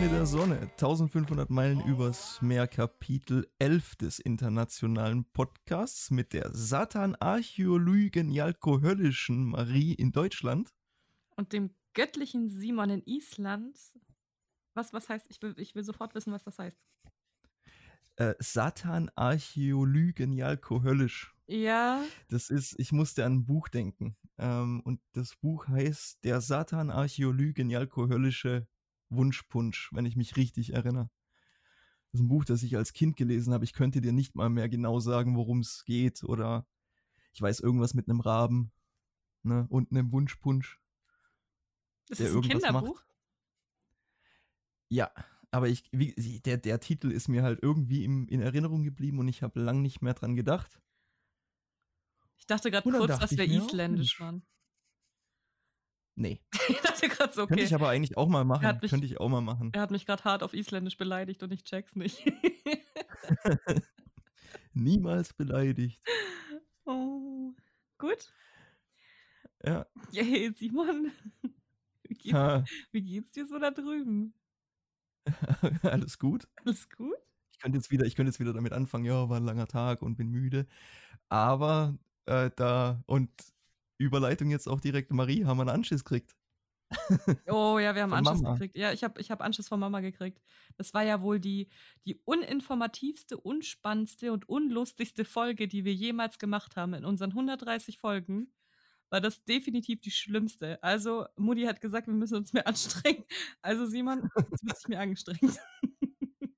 Freunde der Sonne, 1500 Meilen übers Meer, Kapitel 11 des internationalen Podcasts mit der Satan-Archäolygen-Jalko-Höllischen Marie in Deutschland. Und dem göttlichen Simon in Island. Was, was heißt, ich will, ich will sofort wissen, was das heißt. Äh, Satan-Archäolygen-Jalko-Höllisch. Ja. Das ist, ich musste an ein Buch denken. Ähm, und das Buch heißt Der Satan-Archäolygen-Jalko-Höllische Wunschpunsch, wenn ich mich richtig erinnere. Das ist ein Buch, das ich als Kind gelesen habe. Ich könnte dir nicht mal mehr genau sagen, worum es geht. Oder ich weiß irgendwas mit einem Raben ne, und einem Wunschpunsch. Ist das ein Kinderbuch? Macht. Ja, aber ich, wie, der, der Titel ist mir halt irgendwie im, in Erinnerung geblieben und ich habe lang nicht mehr dran gedacht. Ich dachte gerade kurz, dass wir isländisch waren. Nee. ich dachte gerade so, okay. Könnte ich aber eigentlich auch mal machen. Mich, Könnte ich auch mal machen. Er hat mich gerade hart auf Isländisch beleidigt und ich check's nicht. Niemals beleidigt. Oh. Gut. Ja. Hey, Simon. Wie geht's, wie geht's dir so da drüben? Alles gut. Alles gut? Ich könnte jetzt wieder, ich könnte jetzt wieder damit anfangen, ja, war ein langer Tag und bin müde. Aber äh, da und Überleitung jetzt auch direkt, Marie, haben wir einen Anschiss gekriegt. Oh ja, wir haben von Anschiss Mama. gekriegt. Ja, ich habe ich hab Anschiss von Mama gekriegt. Das war ja wohl die, die uninformativste, unspannendste und unlustigste Folge, die wir jemals gemacht haben. In unseren 130 Folgen war das definitiv die schlimmste. Also, Mutti hat gesagt, wir müssen uns mehr anstrengen. Also, Simon, jetzt wird sich mir angestrengt.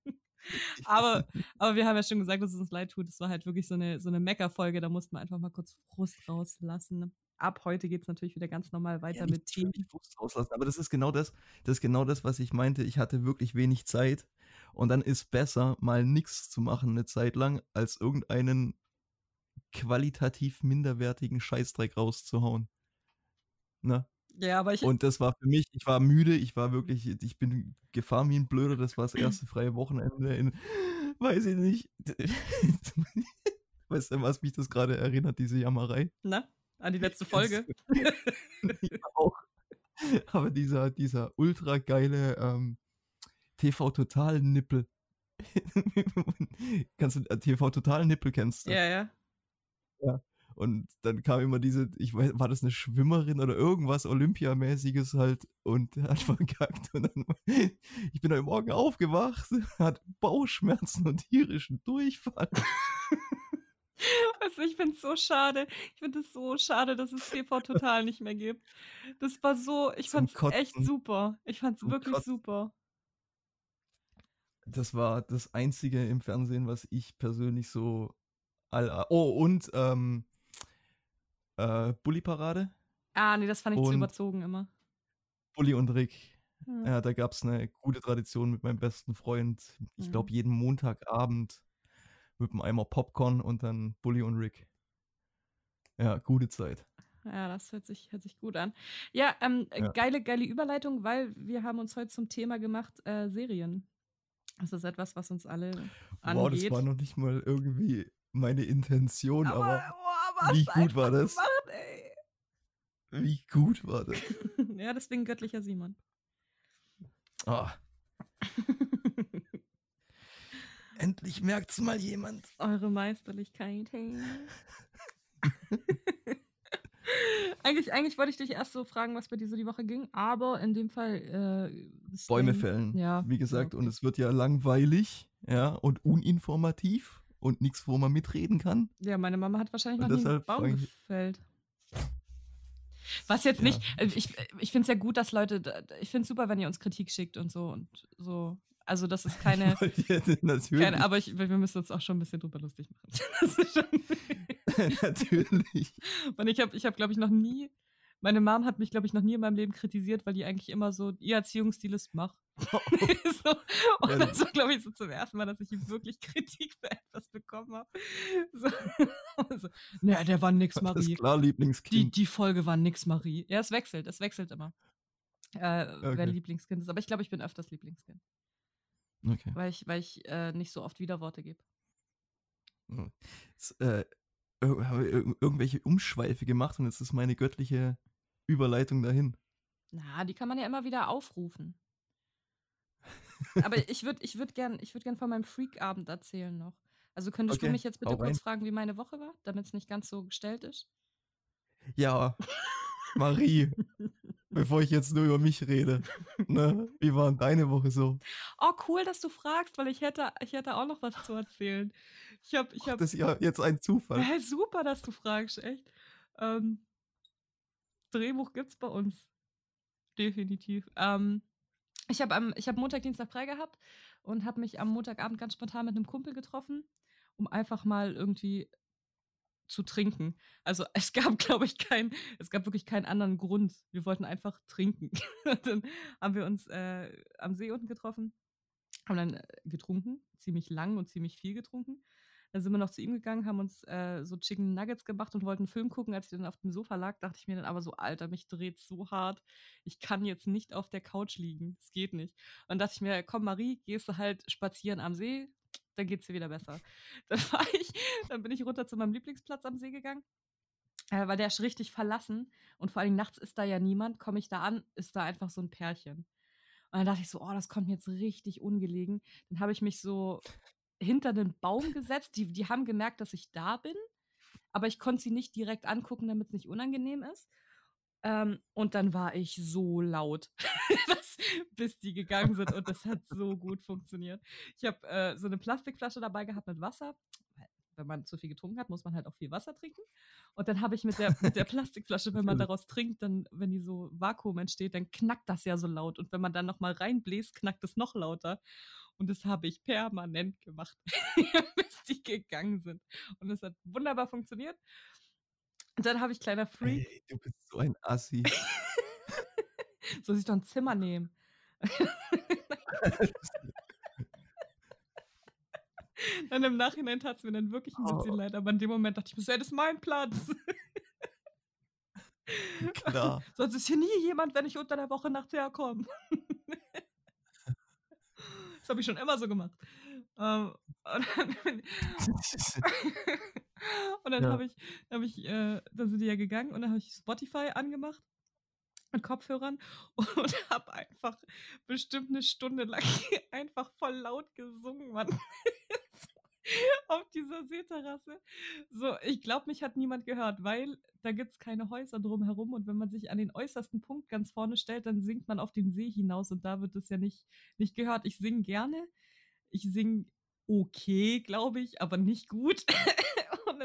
aber, aber wir haben ja schon gesagt, dass es uns leid tut. Es war halt wirklich so eine, so eine Mecker-Folge. Da mussten wir einfach mal kurz Frust rauslassen ab heute geht es natürlich wieder ganz normal weiter ja, mit Themen. Aber das ist genau das, das ist genau das, was ich meinte. Ich hatte wirklich wenig Zeit. Und dann ist besser, mal nichts zu machen eine Zeit lang, als irgendeinen qualitativ minderwertigen Scheißdreck rauszuhauen. Ne? Ja, aber ich. Und das war für mich, ich war müde, ich war wirklich, ich bin gefahren wie ein Blöder, das war das erste freie Wochenende in, weiß ich nicht. weißt du, was mich das gerade erinnert, diese Jammerei? Na? An die letzte Folge. auch. Aber dieser, dieser ultra geile ähm, TV-Total-Nippel. Kannst du äh, TV-Total-Nippel kennst du? Ja, ja. Ja. Und dann kam immer diese, ich weiß, war das eine Schwimmerin oder irgendwas Olympiamäßiges halt und hat verkackt. Und dann, ich bin heute Morgen aufgewacht, hat Bauchschmerzen und tierischen Durchfall. Also ich finde es so schade. Ich finde es so schade, dass es TV total nicht mehr gibt. Das war so, ich fand es echt super. Ich fand es wirklich Kotzen. super. Das war das einzige im Fernsehen, was ich persönlich so all, Oh, und ähm, äh, Bulli-Parade. Ah, nee, das fand ich zu überzogen immer. Bulli und Rick. Ja, ja da gab es eine gute Tradition mit meinem besten Freund. Ich glaube, mhm. jeden Montagabend mit einem Eimer Popcorn und dann Bully und Rick. Ja, gute Zeit. Ja, das hört sich, hört sich gut an. Ja, ähm, ja. geile, geile Überleitung, weil wir haben uns heute zum Thema gemacht, äh, Serien. Das ist etwas, was uns alle angeht. Wow, das war noch nicht mal irgendwie meine Intention, aber, aber, oh, wie gut war das? Gemacht, wie gut war das? ja, deswegen göttlicher Simon. Oh. Endlich merkt's mal jemand. Eure Meisterlichkeit. Hey. eigentlich, eigentlich wollte ich dich erst so fragen, was bei dir so die Woche ging, aber in dem Fall äh, Bäume fällen. Ja. Wie gesagt, okay. und es wird ja langweilig, ja, und uninformativ und nichts, wo man mitreden kann. Ja, meine Mama hat wahrscheinlich noch nie einen Baum gefällt. Was jetzt ja. nicht, äh, ich, ich finde es ja gut, dass Leute, ich finde es super, wenn ihr uns Kritik schickt und so und so also das ist keine, keine aber ich, wir müssen uns auch schon ein bisschen drüber lustig machen. Natürlich. Und ich habe, ich hab, glaube ich, noch nie, meine Mom hat mich, glaube ich, noch nie in meinem Leben kritisiert, weil die eigentlich immer so, ihr Erziehungsstil ist mach. Oh. so, und ja, das war, glaube ich, so zum ersten Mal, dass ich wirklich Kritik für etwas bekommen habe. So, so, naja, der war nix, Marie. Das ist klar, Lieblingskind. Die, die Folge war nix, Marie. Ja, es wechselt, es wechselt immer. Äh, okay. Wer Lieblingskind ist. Aber ich glaube, ich bin öfters Lieblingskind. Okay. Weil ich, weil ich äh, nicht so oft Widerworte gebe. Jetzt, äh, habe irgendwelche Umschweife gemacht und jetzt ist meine göttliche Überleitung dahin. Na, die kann man ja immer wieder aufrufen. Aber ich würde ich würd gern, würd gern von meinem Freak-Abend erzählen noch. Also könntest okay, du mich jetzt bitte kurz fragen, wie meine Woche war, damit es nicht ganz so gestellt ist? Ja, Marie, bevor ich jetzt nur über mich rede, ne? wie war deine Woche so? Oh, cool, dass du fragst, weil ich hätte, ich hätte auch noch was zu erzählen. Ich hab, ich hab, das ist ja jetzt ein Zufall. Ja, super, dass du fragst, echt. Ähm, Drehbuch gibt's bei uns. Definitiv. Ähm, ich habe hab Montag, Dienstag frei gehabt und habe mich am Montagabend ganz spontan mit einem Kumpel getroffen, um einfach mal irgendwie zu trinken. Also es gab, glaube ich, kein, es gab wirklich keinen anderen Grund. Wir wollten einfach trinken. dann haben wir uns äh, am See unten getroffen, haben dann äh, getrunken, ziemlich lang und ziemlich viel getrunken. Dann sind wir noch zu ihm gegangen, haben uns äh, so Chicken Nuggets gemacht und wollten einen Film gucken. Als ich dann auf dem Sofa lag, dachte ich mir dann aber so, Alter, mich dreht so hart. Ich kann jetzt nicht auf der Couch liegen. Das geht nicht. Und dachte ich mir, komm, Marie, gehst du halt spazieren am See, dann geht's dir wieder besser. Dann war ich, dann bin ich runter zu meinem Lieblingsplatz am See gegangen. Äh, weil der ist richtig verlassen und vor allem nachts ist da ja niemand. Komme ich da an, ist da einfach so ein Pärchen. Und dann dachte ich so, oh, das kommt mir jetzt richtig ungelegen. Dann habe ich mich so hinter den Baum gesetzt. Die, die haben gemerkt, dass ich da bin, aber ich konnte sie nicht direkt angucken, damit es nicht unangenehm ist. Ähm, und dann war ich so laut, bis die gegangen sind und das hat so gut funktioniert. Ich habe äh, so eine Plastikflasche dabei gehabt mit Wasser. Wenn man zu viel getrunken hat, muss man halt auch viel Wasser trinken. Und dann habe ich mit der, mit der Plastikflasche, wenn man daraus trinkt, dann, wenn die so Vakuum entsteht, dann knackt das ja so laut. Und wenn man dann nochmal reinbläst, knackt es noch lauter. Und das habe ich permanent gemacht, bis die gegangen sind. Und es hat wunderbar funktioniert. Und dann habe ich kleiner Freak. Hey, du bist so ein Assi. Soll ich doch ein Zimmer nehmen? dann im Nachhinein tat es mir dann wirklich ein bisschen oh. leid, aber in dem Moment dachte ich mir, das ist mein Platz. Klar. Sonst ist hier nie jemand, wenn ich unter der Woche nachts herkomme. Das habe ich schon immer so gemacht. Ähm, und dann, ja. habe ich, hab ich äh, dann sind die ja gegangen und dann habe ich Spotify angemacht mit Kopfhörern und habe einfach bestimmt eine Stunde lang einfach voll laut gesungen, Mann. auf dieser Seeterrasse. So, ich glaube, mich hat niemand gehört, weil da gibt es keine Häuser drumherum und wenn man sich an den äußersten Punkt ganz vorne stellt, dann singt man auf den See hinaus und da wird es ja nicht, nicht gehört. Ich singe gerne. Ich singe okay, glaube ich, aber nicht gut.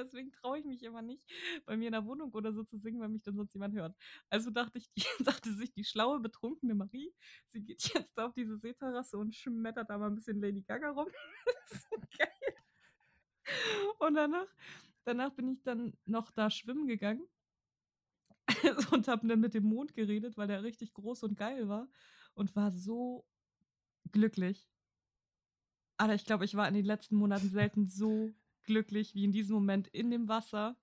Deswegen traue ich mich immer nicht, bei mir in der Wohnung oder so zu singen, weil mich dann sonst jemand hört. Also dachte ich, die, dachte sich die schlaue, betrunkene Marie, sie geht jetzt auf diese Seeterrasse und schmettert da mal ein bisschen Lady Gaga rum. das so geil. Und danach, danach bin ich dann noch da schwimmen gegangen und habe dann mit dem Mond geredet, weil der richtig groß und geil war und war so glücklich. Aber ich glaube, ich war in den letzten Monaten selten so glücklich wie in diesem Moment in dem Wasser.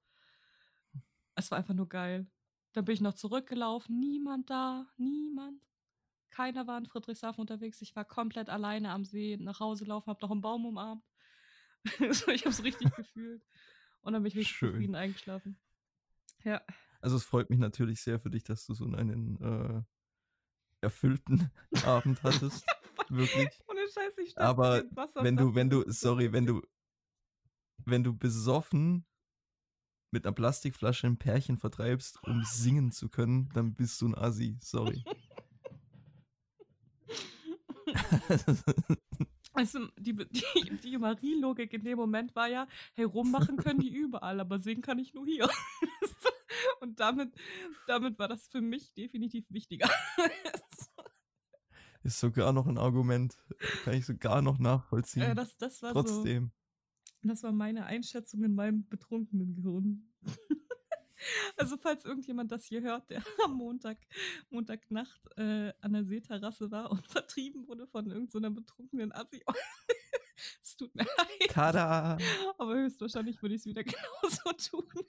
Es war einfach nur geil. Dann bin ich noch zurückgelaufen, niemand da, niemand. Keiner war in Friedrichshafen unterwegs. Ich war komplett alleine am See, nach Hause laufen, habe noch einen Baum umarmt. ich habe es richtig gefühlt. Und dann bin ich richtig Schön. zufrieden eingeschlafen. Ja. Also es freut mich natürlich sehr für dich, dass du so einen äh, erfüllten Abend hattest. Wirklich. Ohne Scheiß, ich Aber wenn du, wenn du, sorry, wenn du, wenn du besoffen mit einer Plastikflasche ein Pärchen vertreibst, um singen zu können, dann bist du ein Assi. Sorry. Also die, die, die Marie-Logik in dem Moment war ja, hey, rummachen können die überall, aber singen kann ich nur hier. Und damit, damit war das für mich definitiv wichtiger. Ist sogar noch ein Argument. Kann ich sogar noch nachvollziehen. Äh, das, das war Trotzdem. So, das war meine Einschätzung in meinem betrunkenen Gehirn. Also falls irgendjemand das hier hört, der am Montag, Montagnacht äh, an der Seeterrasse war und vertrieben wurde von irgendeiner so betrunkenen Assi. es tut mir leid. Tada! Aber höchstwahrscheinlich würde ich es wieder genauso tun.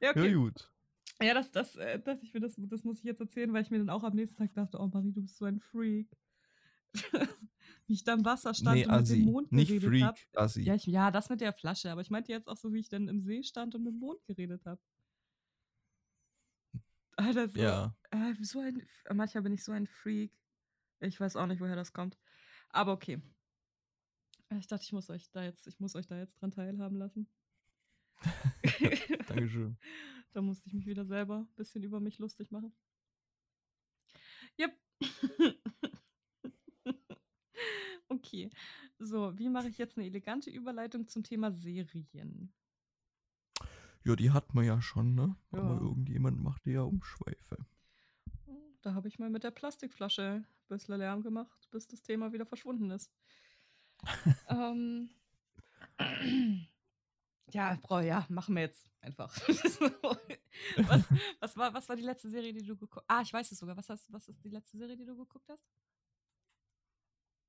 ja, okay. Ja, gut. Ja, das, das, äh, dachte ich mir, das, das muss ich jetzt erzählen, weil ich mir dann auch am nächsten Tag dachte, oh Marie, du bist so ein Freak. wie ich da im Wasser stand nee, und mit dem Mond geredet Freak, hab. Assi. Ja, ich, ja, das mit der Flasche, aber ich meinte jetzt auch so, wie ich dann im See stand und mit dem Mond geredet habe. Alter, so, ja. Äh, so ein, manchmal bin ich so ein Freak. Ich weiß auch nicht, woher das kommt. Aber okay. Ich dachte, ich muss euch da jetzt, ich muss euch da jetzt dran teilhaben lassen. Dankeschön. da musste ich mich wieder selber ein bisschen über mich lustig machen. Yep. Okay. So, wie mache ich jetzt eine elegante Überleitung zum Thema Serien? Ja, die hat man ja schon, ne? Ja. Aber irgendjemand macht ja Umschweife. Da habe ich mal mit der Plastikflasche ein bisschen Lärm gemacht, bis das Thema wieder verschwunden ist. ähm, ja, Bro, ja, machen wir jetzt einfach. was, was, war, was war die letzte Serie, die du geguckt hast? Ah, ich weiß es sogar. Was, hast, was ist die letzte Serie, die du geguckt hast?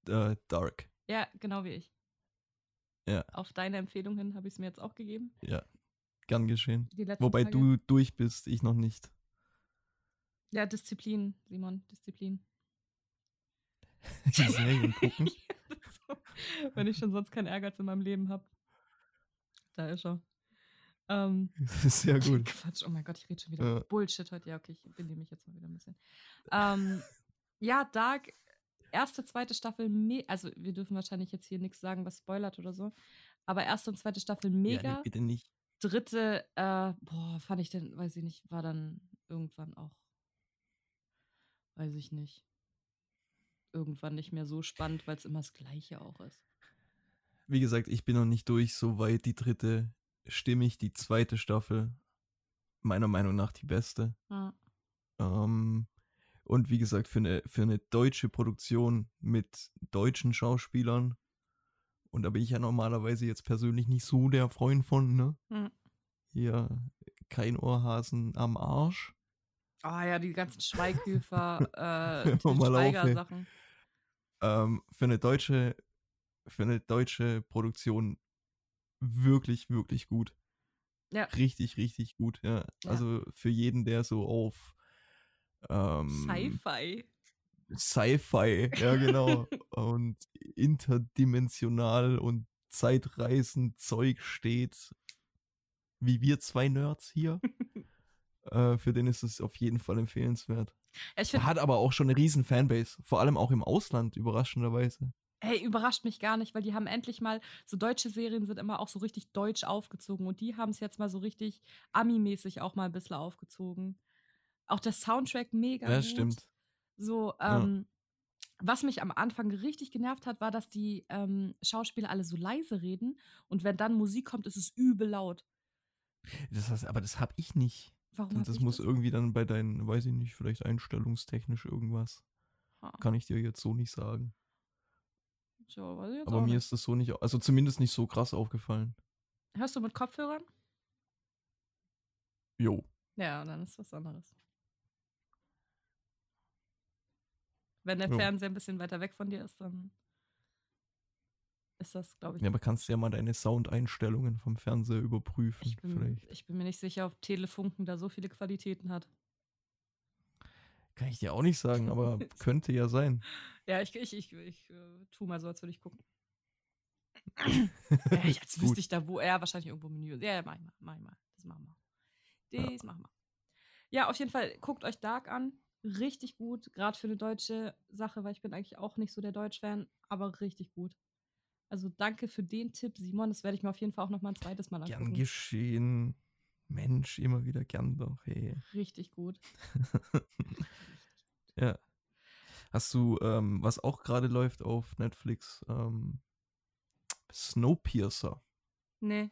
Uh, Dark. Ja, genau wie ich. Ja. Auf deine Empfehlung hin habe ich es mir jetzt auch gegeben. Ja, gern geschehen. Wobei Tage. du durch bist, ich noch nicht. Ja, Disziplin, Simon, Disziplin. die Serien gucken. so, wenn ich schon sonst keinen Ehrgeiz in meinem Leben habe. Da ist er. Ähm, Sehr gut. Quatsch, oh mein Gott, ich rede schon wieder ja. Bullshit heute. Ja, okay, ich benehme mich jetzt mal wieder ein bisschen. Ähm, ja, Dark, erste, zweite Staffel, also wir dürfen wahrscheinlich jetzt hier nichts sagen, was spoilert oder so, aber erste und zweite Staffel mega. Ja, nee, bitte nicht. Dritte, äh, boah, fand ich denn, weiß ich nicht, war dann irgendwann auch weiß ich nicht, irgendwann nicht mehr so spannend, weil es immer das Gleiche auch ist. Wie gesagt, ich bin noch nicht durch, so weit die dritte stimmig, die zweite Staffel, meiner Meinung nach die beste. Ja. Ähm, und wie gesagt, für eine, für eine deutsche Produktion mit deutschen Schauspielern, und da bin ich ja normalerweise jetzt persönlich nicht so der Freund von, ne? Ja. Hier, kein Ohrhasen am Arsch. Ah ja, die ganzen Schweighöfer, äh, Schweiger-Sachen. Ähm, für eine deutsche, für eine deutsche Produktion wirklich, wirklich gut. Ja. Richtig, richtig gut, ja. ja. Also für jeden, der so auf ähm, Sci-Fi. Sci-Fi, ja genau. und interdimensional und zeitreisend Zeug steht, wie wir zwei Nerds hier. Äh, für den ist es auf jeden Fall empfehlenswert. er hat aber auch schon eine riesen Fanbase, vor allem auch im Ausland, überraschenderweise. Hey, überrascht mich gar nicht, weil die haben endlich mal, so deutsche Serien sind immer auch so richtig deutsch aufgezogen und die haben es jetzt mal so richtig Ami-mäßig auch mal ein bisschen aufgezogen. Auch der Soundtrack mega. Ja, gut. stimmt. So, ähm, ja. was mich am Anfang richtig genervt hat, war, dass die ähm, Schauspieler alle so leise reden und wenn dann Musik kommt, ist es übel laut. Das heißt, aber das habe ich nicht. Warum? Das muss das? irgendwie dann bei deinen, weiß ich nicht, vielleicht einstellungstechnisch irgendwas. Ha. Kann ich dir jetzt so nicht sagen. So, weiß ich jetzt Aber mir nicht. ist das so nicht, also zumindest nicht so krass aufgefallen. Hörst du mit Kopfhörern? Jo. Ja, dann ist was anderes. Wenn der jo. Fernseher ein bisschen weiter weg von dir ist, dann ist das, glaube ich. Ja, aber kannst du ja mal deine Soundeinstellungen vom Fernseher überprüfen. Ich bin, vielleicht. ich bin mir nicht sicher, ob Telefunken da so viele Qualitäten hat. Kann ich dir auch nicht sagen, aber könnte ja sein. Ja, ich, ich, ich, ich uh, tu mal so, als würde ich gucken. ja, jetzt wüsste ich da, wo er wahrscheinlich irgendwo im Menü ist. Ja, mach ich mal, mach ich mal. Das machen wir. Das ja. machen wir. Ja, auf jeden Fall, guckt euch Dark an. Richtig gut, gerade für eine deutsche Sache, weil ich bin eigentlich auch nicht so der Deutsch-Fan, aber richtig gut. Also danke für den Tipp, Simon. Das werde ich mir auf jeden Fall auch noch mal ein zweites Mal angucken. Gern geschehen. Mensch, immer wieder gern doch, hey. Richtig gut. ja. Hast du, ähm, was auch gerade läuft auf Netflix, ähm, Snowpiercer? Nee.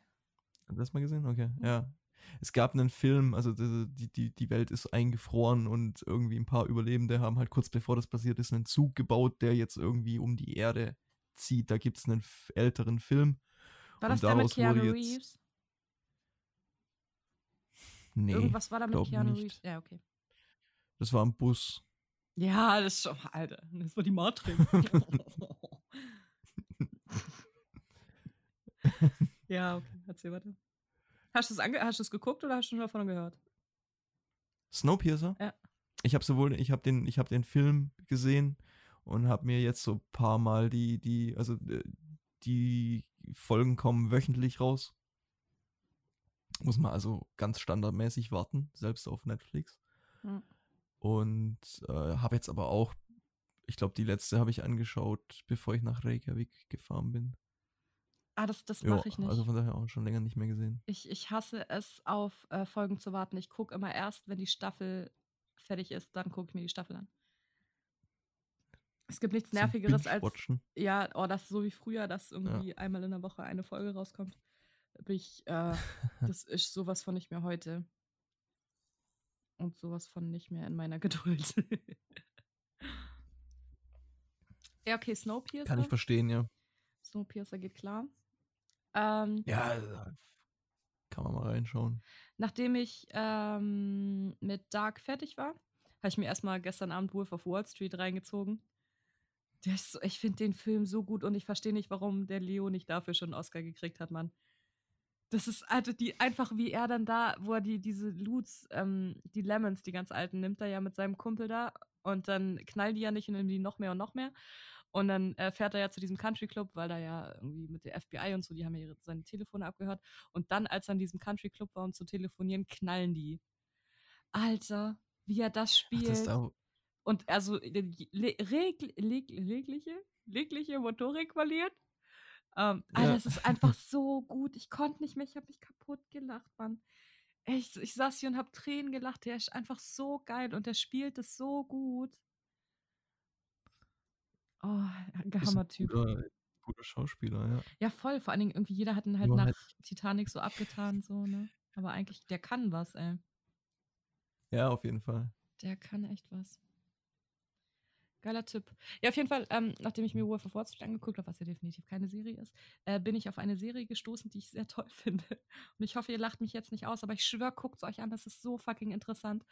Hast du das mal gesehen? Okay, ja. Es gab einen Film, also die, die, die Welt ist eingefroren und irgendwie ein paar Überlebende haben halt kurz bevor das passiert ist einen Zug gebaut, der jetzt irgendwie um die Erde zieht. Da gibt es einen älteren Film. War das der mit Keanu jetzt... Reeves? Nee. Irgendwas war da mit Keanu nicht. Reeves? Ja, okay. Das war ein Bus. Ja, das ist schon, Alter, das war die Matrix. ja, okay, erzähl weiter. Hast du es geguckt oder hast du schon davon gehört? Snowpiercer? Ja. Ich habe sowohl, ich habe den, ich habe den Film gesehen und habe mir jetzt so ein paar Mal die, die, also äh, die Folgen kommen wöchentlich raus. Muss man also ganz standardmäßig warten, selbst auf Netflix. Mhm. Und äh, habe jetzt aber auch ich glaube, die letzte habe ich angeschaut, bevor ich nach Reykjavik gefahren bin. Ah, das, das mache ich nicht. Also von daher auch schon länger nicht mehr gesehen. Ich, ich hasse es, auf äh, Folgen zu warten. Ich gucke immer erst, wenn die Staffel fertig ist, dann gucke ich mir die Staffel an. Es gibt nichts Nervigeres als. Ja, oh, das ist so wie früher, dass irgendwie ja. einmal in der Woche eine Folge rauskommt. Ich, äh, das ist sowas von nicht mehr heute. Und sowas von nicht mehr in meiner Geduld. ja, okay, Snowpiercer. Kann ich verstehen, ja. Snowpiercer geht klar. Ähm, ja, kann man mal reinschauen. Nachdem ich ähm, mit Dark fertig war, habe ich mir erstmal gestern Abend Wolf of Wall Street reingezogen. So, ich finde den Film so gut und ich verstehe nicht, warum der Leo nicht dafür schon einen Oscar gekriegt hat, Mann. Das ist also die, einfach wie er dann da, wo er die, diese Loots, ähm, die Lemons, die ganz alten, nimmt er ja mit seinem Kumpel da und dann knallen die ja nicht und nehmen die noch mehr und noch mehr. Und dann äh, fährt er ja zu diesem Country Club, weil da ja irgendwie mit der FBI und so, die haben ja ihre, seine Telefone abgehört. Und dann, als er in diesem Country Club war, um zu telefonieren, knallen die. Alter, wie er das spielt. Ach, das da und also legliche, legliche Motorik verliert. Ähm, ja. Alter, es ist einfach so gut. Ich konnte nicht mehr, ich habe mich kaputt gelacht, Mann. Ich, ich saß hier und habe Tränen gelacht. Der ist einfach so geil und der spielt es so gut. Oh, Hammer-Typ. Guter, guter, Schauspieler, ja. Ja, voll. Vor allen Dingen, irgendwie jeder hat ihn halt Nur nach halt Titanic so abgetan, so, ne? Aber eigentlich, der kann was, ey. Ja, auf jeden Fall. Der kann echt was. Geiler Tipp. Ja, auf jeden Fall, ähm, nachdem ich mir Wolf of Wall Street angeguckt habe, was ja definitiv keine Serie ist, äh, bin ich auf eine Serie gestoßen, die ich sehr toll finde. Und ich hoffe, ihr lacht mich jetzt nicht aus, aber ich schwöre, guckt es euch an, das ist so fucking interessant.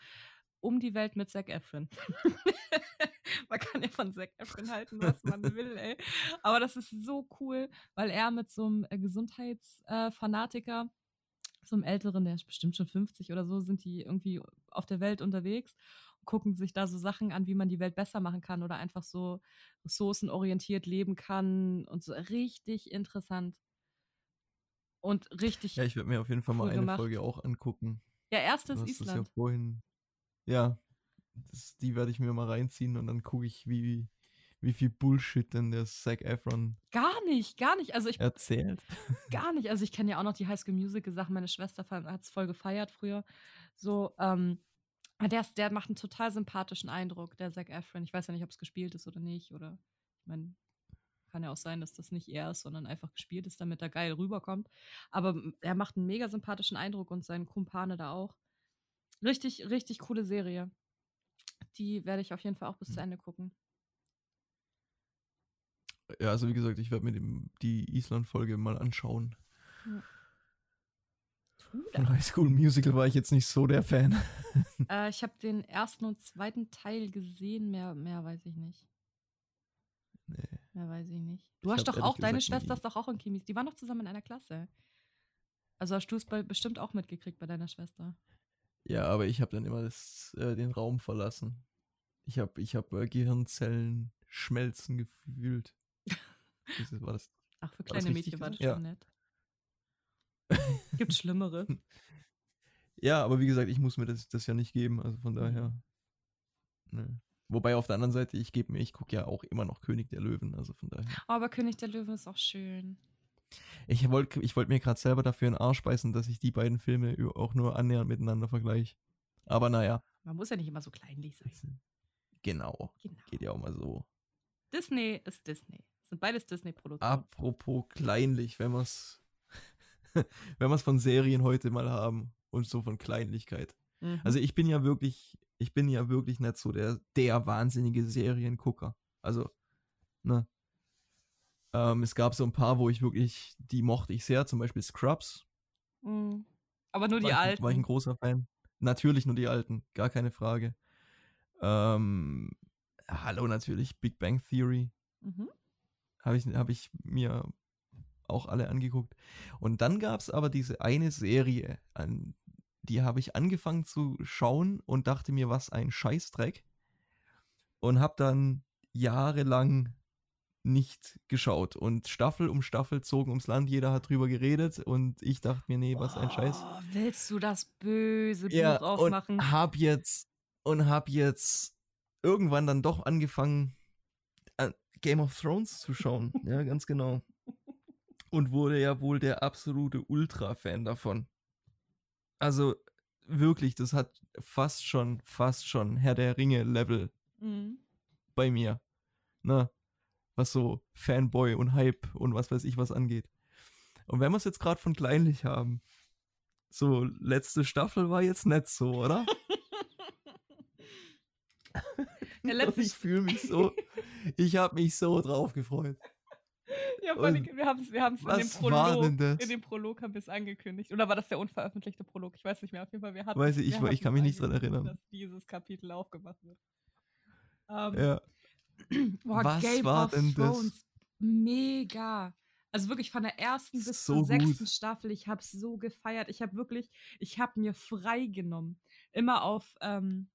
Um die Welt mit Zac Efron. man kann ja von Zac Efron halten, was man will, ey. Aber das ist so cool, weil er mit so einem äh, Gesundheitsfanatiker, so einem Älteren, der ist bestimmt schon 50 oder so, sind die irgendwie auf der Welt unterwegs gucken sich da so Sachen an, wie man die Welt besser machen kann oder einfach so ressourcenorientiert leben kann und so richtig interessant. Und richtig. Ja, ich werde mir auf jeden Fall cool mal eine gemacht. Folge auch angucken. Ja, erstes Island. ja vorhin. Ja, das, die werde ich mir mal reinziehen und dann gucke ich, wie, wie viel Bullshit denn der Zac Efron gar nicht, gar nicht. Also ich erzählt. Gar nicht. Also ich kenne ja auch noch die High School Musical Sachen. Meine Schwester hat es voll gefeiert früher. So, ähm, der, der macht einen total sympathischen Eindruck, der Zac Efron. Ich weiß ja nicht, ob es gespielt ist oder nicht. Oder ich meine, kann ja auch sein, dass das nicht er ist, sondern einfach gespielt ist, damit er geil rüberkommt. Aber er macht einen mega sympathischen Eindruck und seinen Kumpane da auch. Richtig, richtig coole Serie. Die werde ich auf jeden Fall auch bis zu hm. Ende gucken. Ja, also wie gesagt, ich werde mir die, die Island-Folge mal anschauen. Ja. Von High School Musical war ich jetzt nicht so der Fan. Äh, ich habe den ersten und zweiten Teil gesehen, mehr, mehr weiß ich nicht. Nee. Mehr weiß ich nicht. Du ich hast doch auch, deine Schwester ist doch auch in Chemis. Die waren doch zusammen in einer Klasse. Also hast du es bestimmt auch mitgekriegt bei deiner Schwester. Ja, aber ich habe dann immer das, äh, den Raum verlassen. Ich habe ich hab, äh, Gehirnzellen schmelzen gefühlt. war das, Ach, für kleine Mädchen war das schon ja. nett. Gibt Schlimmere. Ja, aber wie gesagt, ich muss mir das, das ja nicht geben, also von daher. Ne. Wobei auf der anderen Seite, ich gebe mir, ich gucke ja auch immer noch König der Löwen, also von daher. Aber König der Löwen ist auch schön. Ich wollte ich wollt mir gerade selber dafür in den Arsch beißen, dass ich die beiden Filme auch nur annähernd miteinander vergleiche. Aber naja. Man muss ja nicht immer so kleinlich sein. Genau. genau. Geht ja auch mal so. Disney ist Disney. Das sind beides Disney-Produkte. Apropos kleinlich, wenn wir es wenn wir es von Serien heute mal haben und so von Kleinlichkeit. Mhm. Also ich bin ja wirklich, ich bin ja wirklich nicht so der, der wahnsinnige Seriengucker. Also, ne. Ähm, es gab so ein paar, wo ich wirklich, die mochte ich sehr, zum Beispiel Scrubs. Mhm. Aber nur die war alten. Ich, war ich ein großer Fan. Natürlich nur die alten, gar keine Frage. Ähm, hallo natürlich, Big Bang Theory. Mhm. Habe ich, hab ich mir auch alle angeguckt. Und dann gab es aber diese eine Serie, an die habe ich angefangen zu schauen und dachte mir, was ein Scheißdreck. Und habe dann jahrelang nicht geschaut. Und Staffel um Staffel zogen ums Land, jeder hat drüber geredet und ich dachte mir, nee, was ein Scheiß. Oh, willst du das böse Buch ja, aufmachen? Und hab jetzt und hab jetzt irgendwann dann doch angefangen, Game of Thrones zu schauen. ja, ganz genau. Und wurde ja wohl der absolute Ultra-Fan davon. Also wirklich, das hat fast schon, fast schon Herr der Ringe-Level mhm. bei mir. Ne? Was so Fanboy und Hype und was weiß ich was angeht. Und wenn wir es jetzt gerade von kleinlich haben, so letzte Staffel war jetzt nicht so, oder? Ja, ich fühle mich so, ich habe mich so drauf gefreut. Ja, vor allem, wir haben es wir haben's in dem Prolog, in dem Prolog haben wir es angekündigt. Oder war das der unveröffentlichte Prolog? Ich weiß nicht mehr. Auf jeden Fall, wir hatten Weiß ich, ich, ich kann mich nicht dran erinnern. Dass dieses Kapitel aufgemacht wird. Um, ähm, ja. Boah, Was Game war denn Thrones. das? Mega. Also wirklich von der ersten bis so zur sechsten Staffel, ich habe es so gefeiert. Ich habe wirklich, ich habe mir frei genommen. Immer auf ähm,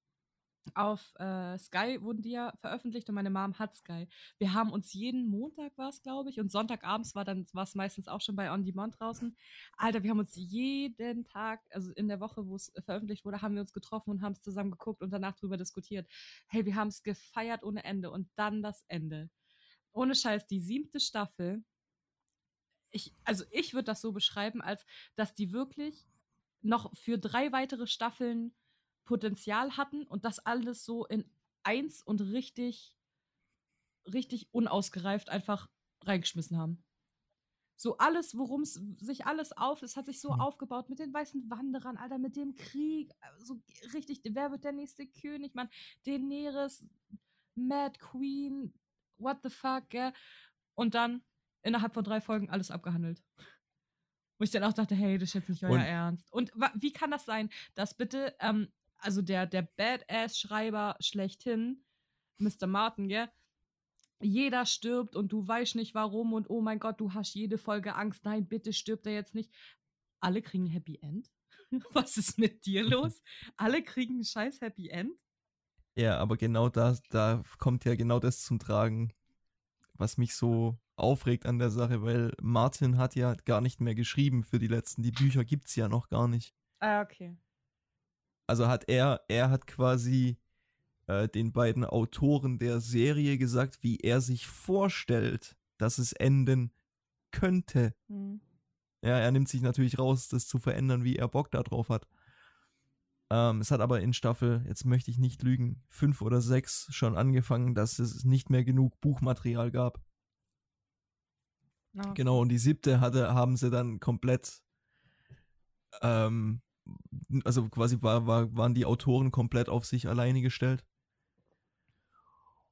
auf äh, Sky wurden die ja veröffentlicht und meine Mom hat Sky. Wir haben uns jeden Montag war es, glaube ich, und Sonntagabends war dann war es meistens auch schon bei On Demand draußen. Alter, wir haben uns jeden Tag, also in der Woche, wo es veröffentlicht wurde, haben wir uns getroffen und haben es zusammen geguckt und danach drüber diskutiert. Hey, wir haben es gefeiert ohne Ende und dann das Ende. Ohne Scheiß, die siebte Staffel. Ich, also ich würde das so beschreiben, als dass die wirklich noch für drei weitere Staffeln Potenzial hatten und das alles so in eins und richtig, richtig unausgereift einfach reingeschmissen haben. So alles, worum es sich alles auf, es hat sich so mhm. aufgebaut mit den weißen Wanderern, Alter, mit dem Krieg, so richtig, wer wird der nächste König, man, Daenerys, Mad Queen, what the fuck, gell? Und dann innerhalb von drei Folgen alles abgehandelt. Wo ich dann auch dachte, hey, das ist jetzt nicht euer und Ernst. Und wie kann das sein, dass bitte ähm, also der, der Badass-Schreiber schlechthin, Mr. Martin, gell? Jeder stirbt und du weißt nicht warum und oh mein Gott, du hast jede Folge Angst. Nein, bitte stirbt er jetzt nicht. Alle kriegen Happy End. Was ist mit dir los? Alle kriegen ein scheiß Happy End. Ja, aber genau da, da kommt ja genau das zum Tragen, was mich so aufregt an der Sache, weil Martin hat ja gar nicht mehr geschrieben für die letzten. Die Bücher gibt es ja noch gar nicht. Ah, okay. Also hat er, er hat quasi äh, den beiden Autoren der Serie gesagt, wie er sich vorstellt, dass es enden könnte. Mhm. Ja, er nimmt sich natürlich raus, das zu verändern, wie er Bock darauf hat. Ähm, es hat aber in Staffel, jetzt möchte ich nicht lügen, fünf oder sechs schon angefangen, dass es nicht mehr genug Buchmaterial gab. Okay. Genau, und die siebte hatte, haben sie dann komplett ähm, also quasi war, war, waren die Autoren komplett auf sich alleine gestellt.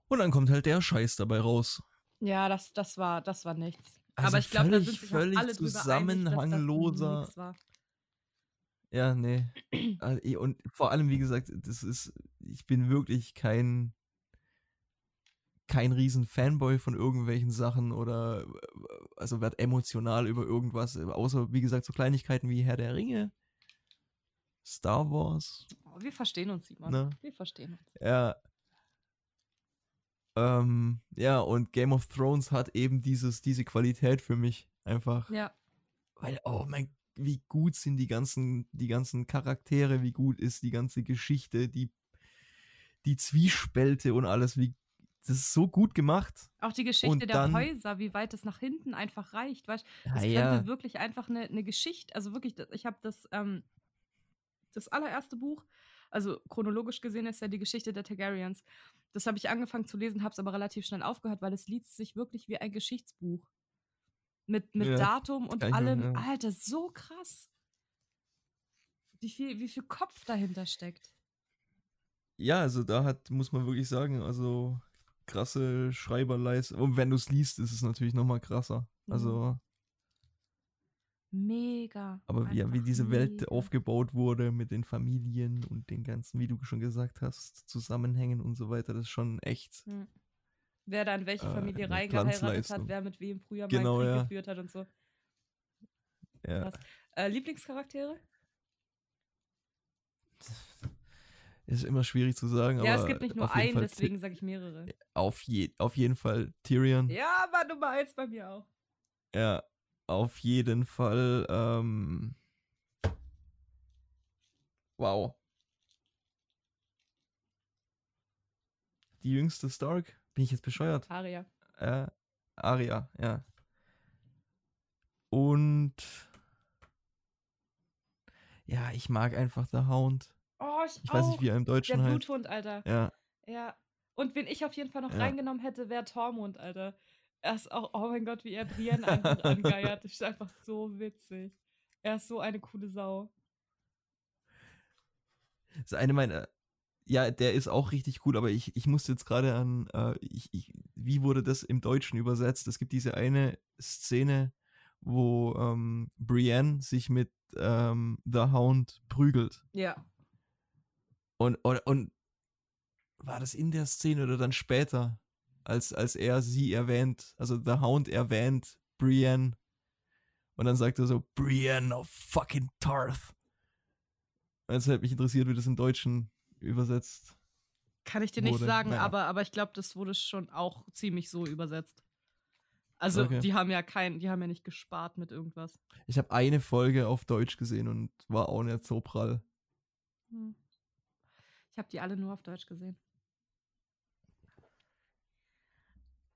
Und dann kommt halt der Scheiß dabei raus. Ja, das, das war, das war nichts. Also Aber ich glaube, da sind sich völlig alle zusammenhangloser. Einig, das ja, nee. Also, eh, und vor allem, wie gesagt, das ist, ich bin wirklich kein, kein riesen Fanboy von irgendwelchen Sachen oder also werd emotional über irgendwas, außer wie gesagt so Kleinigkeiten wie Herr der Ringe Star Wars. Oh, wir verstehen uns, Simon. Ne? Wir verstehen uns. Ja. Ähm, ja, und Game of Thrones hat eben dieses, diese Qualität für mich einfach. Ja. Weil, oh mein, wie gut sind die ganzen, die ganzen Charaktere, wie gut ist die ganze Geschichte, die, die Zwiespälte und alles, wie das ist so gut gemacht. Auch die Geschichte und der dann, Häuser, wie weit es nach hinten einfach reicht, weißt du? Es ja, könnte ja. wirklich einfach eine, eine Geschichte, also wirklich, ich habe das ähm, das allererste Buch, also chronologisch gesehen ist ja die Geschichte der Targaryens. Das habe ich angefangen zu lesen, habe es aber relativ schnell aufgehört, weil es liest sich wirklich wie ein Geschichtsbuch. Mit, mit ja, Datum und allem. Ja. Alter, so krass. Wie viel, wie viel Kopf dahinter steckt. Ja, also da hat, muss man wirklich sagen, also krasse Schreiberleistung. Und wenn du es liest, ist es natürlich nochmal krasser. Mhm. Also Mega. Aber wie, wie diese mega. Welt aufgebaut wurde mit den Familien und den ganzen, wie du schon gesagt hast, Zusammenhängen und so weiter, das ist schon echt. Hm. Wer da in welche äh, Familie äh, reingeheiratet hat, wer mit wem früher genau, mal Krieg ja. geführt hat und so. Ja. Äh, Lieblingscharaktere? Ist immer schwierig zu sagen. Ja, es gibt nicht nur einen, deswegen sage ich mehrere. Auf, je, auf jeden Fall Tyrion. Ja, war Nummer eins bei mir auch. Ja, auf jeden Fall. Ähm, wow. Die jüngste Stark? Bin ich jetzt bescheuert? Aria. Äh, Aria, ja. Und ja, ich mag einfach The Hound. Oh, ich, ich weiß nicht, wie er im Deutschen Der heißt. Bluthund, Alter. Ja. Ja. Und wen ich auf jeden Fall noch ja. reingenommen hätte, wäre Tormund, Alter. Er ist auch, oh mein Gott, wie er Brienne einfach angeiert. Das ist einfach so witzig. Er ist so eine coole Sau. Das ist eine meiner. Ja, der ist auch richtig cool, aber ich, ich musste jetzt gerade an, äh, ich, ich, wie wurde das im Deutschen übersetzt? Es gibt diese eine Szene, wo ähm, Brienne sich mit ähm, The Hound prügelt. Ja. Und, und, und war das in der Szene oder dann später, als, als er sie erwähnt, also The Hound erwähnt Brienne und dann sagt er so, Brienne of fucking Tarth. Es hätte mich interessiert, wie das im Deutschen übersetzt. Kann ich dir nicht wurde. sagen, naja. aber, aber ich glaube, das wurde schon auch ziemlich so übersetzt. Also okay. die haben ja kein, die haben ja nicht gespart mit irgendwas. Ich habe eine Folge auf Deutsch gesehen und war auch nicht so prall. Hm. Ich habe die alle nur auf Deutsch gesehen.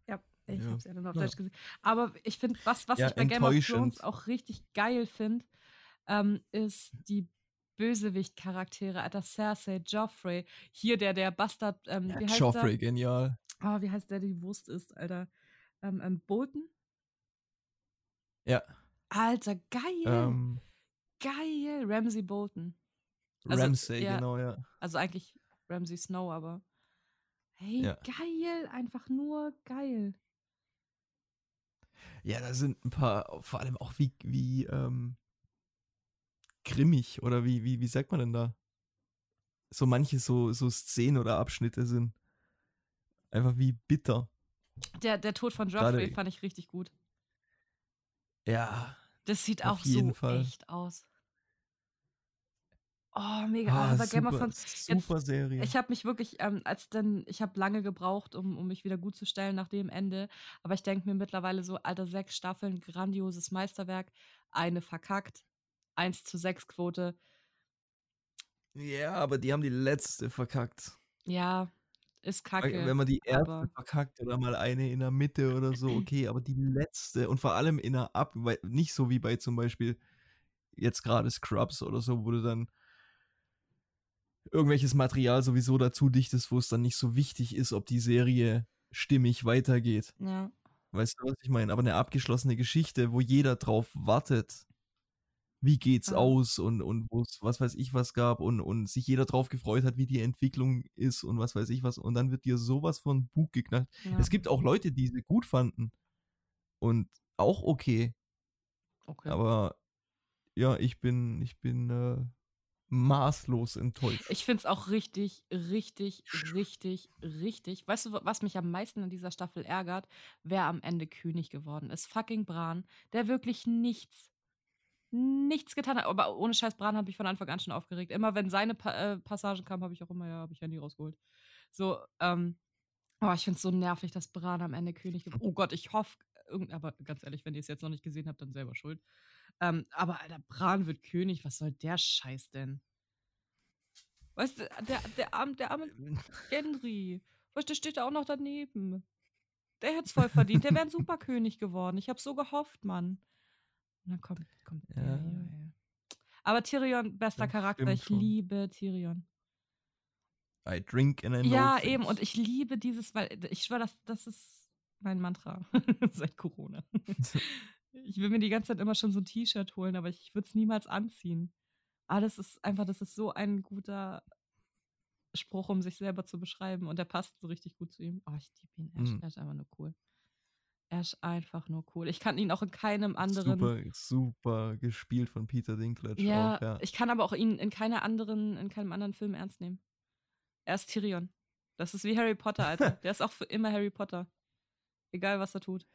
Ja, ich ja. habe sie alle nur auf ja. Deutsch gesehen. Aber ich finde, was, was ja, ich bei Game of Thrones auch richtig geil finde, ähm, ist die Bösewicht-Charaktere, Alter, Cersei, Joffrey, hier der, der Bastard, ähm, ja, wie heißt Joffrey, der? genial. Oh, wie heißt der, der die Wurst ist, Alter? Ähm, ähm, Bolton? Ja. Alter, geil. Ähm, geil. Ramsey Bolton. Also, Ramsey, ja, genau, ja. Also eigentlich Ramsey Snow, aber hey, ja. geil. Einfach nur geil. Ja, da sind ein paar, vor allem auch wie, wie, ähm, grimmig oder wie, wie, wie sagt man denn da? So manche so, so Szenen oder Abschnitte sind einfach wie bitter. Der, der Tod von Joffrey fand ich richtig gut. Ja. Das sieht auch so Fall. echt aus. Oh, mega. Ah, aber Game of Thrones. Super jetzt, Serie. Ich habe mich wirklich, ähm, als dann, ich habe lange gebraucht, um, um mich wieder gut zu stellen nach dem Ende. Aber ich denke mir mittlerweile so, alter, sechs Staffeln, grandioses Meisterwerk, eine verkackt. 1 zu 6 Quote. Ja, aber die haben die letzte verkackt. Ja, ist kacke. Wenn man die erste verkackt oder mal eine in der Mitte oder so, okay, aber die letzte und vor allem in der Ab, nicht so wie bei zum Beispiel jetzt gerade Scrubs oder so, wo du dann irgendwelches Material sowieso dazu dichtest, wo es dann nicht so wichtig ist, ob die Serie stimmig weitergeht. Ja. Weißt du, was ich meine? Aber eine abgeschlossene Geschichte, wo jeder drauf wartet, wie geht's ja. aus und, und wo es was weiß ich was gab und, und sich jeder drauf gefreut hat, wie die Entwicklung ist und was weiß ich was. Und dann wird dir sowas von Bug geknallt. Ja. Es gibt auch Leute, die sie gut fanden. Und auch okay. Okay. Aber ja, ich bin, ich bin äh, maßlos enttäuscht. Ich finde es auch richtig, richtig, richtig, richtig. Weißt du, was mich am meisten in dieser Staffel ärgert? Wer am Ende König geworden ist. Fucking Bran, der wirklich nichts nichts getan hat. Aber ohne Scheiß Bran habe ich von Anfang an schon aufgeregt. Immer wenn seine pa äh, Passagen kamen, habe ich auch immer, ja, habe ich ja nie rausgeholt. So, ähm, oh, ich finde es so nervig, dass Bran am Ende König wird. Oh Gott, ich hoffe, aber ganz ehrlich, wenn ihr es jetzt noch nicht gesehen habt, dann selber schuld. Ähm, aber Alter, Bran wird König, was soll der Scheiß denn? Weißt du, der, der, arme, der arme Gendry, weißt du, der steht da auch noch daneben. Der hätte es voll verdient, der wäre ein Superkönig geworden. Ich habe so gehofft, Mann. Und dann kommt, kommt ja. Ja, Aber Tyrion, bester Charakter. Ich schon. liebe Tyrion. I drink and I know Ja, things. eben. Und ich liebe dieses, weil ich schwöre, das, das ist mein Mantra seit Corona. ich will mir die ganze Zeit immer schon so ein T-Shirt holen, aber ich würde es niemals anziehen. Aber das ist einfach, das ist so ein guter Spruch, um sich selber zu beschreiben. Und der passt so richtig gut zu ihm. Oh, ich liebe ihn. Er, mm. er ist einfach nur cool. Er ist einfach nur cool. Ich kann ihn auch in keinem anderen. Super, super gespielt von Peter Dinklage. Ja, auch, ja, ich kann aber auch ihn in keiner anderen, in keinem anderen Film ernst nehmen. Er ist Tyrion. Das ist wie Harry Potter, Alter. Der ist auch für immer Harry Potter. Egal, was er tut.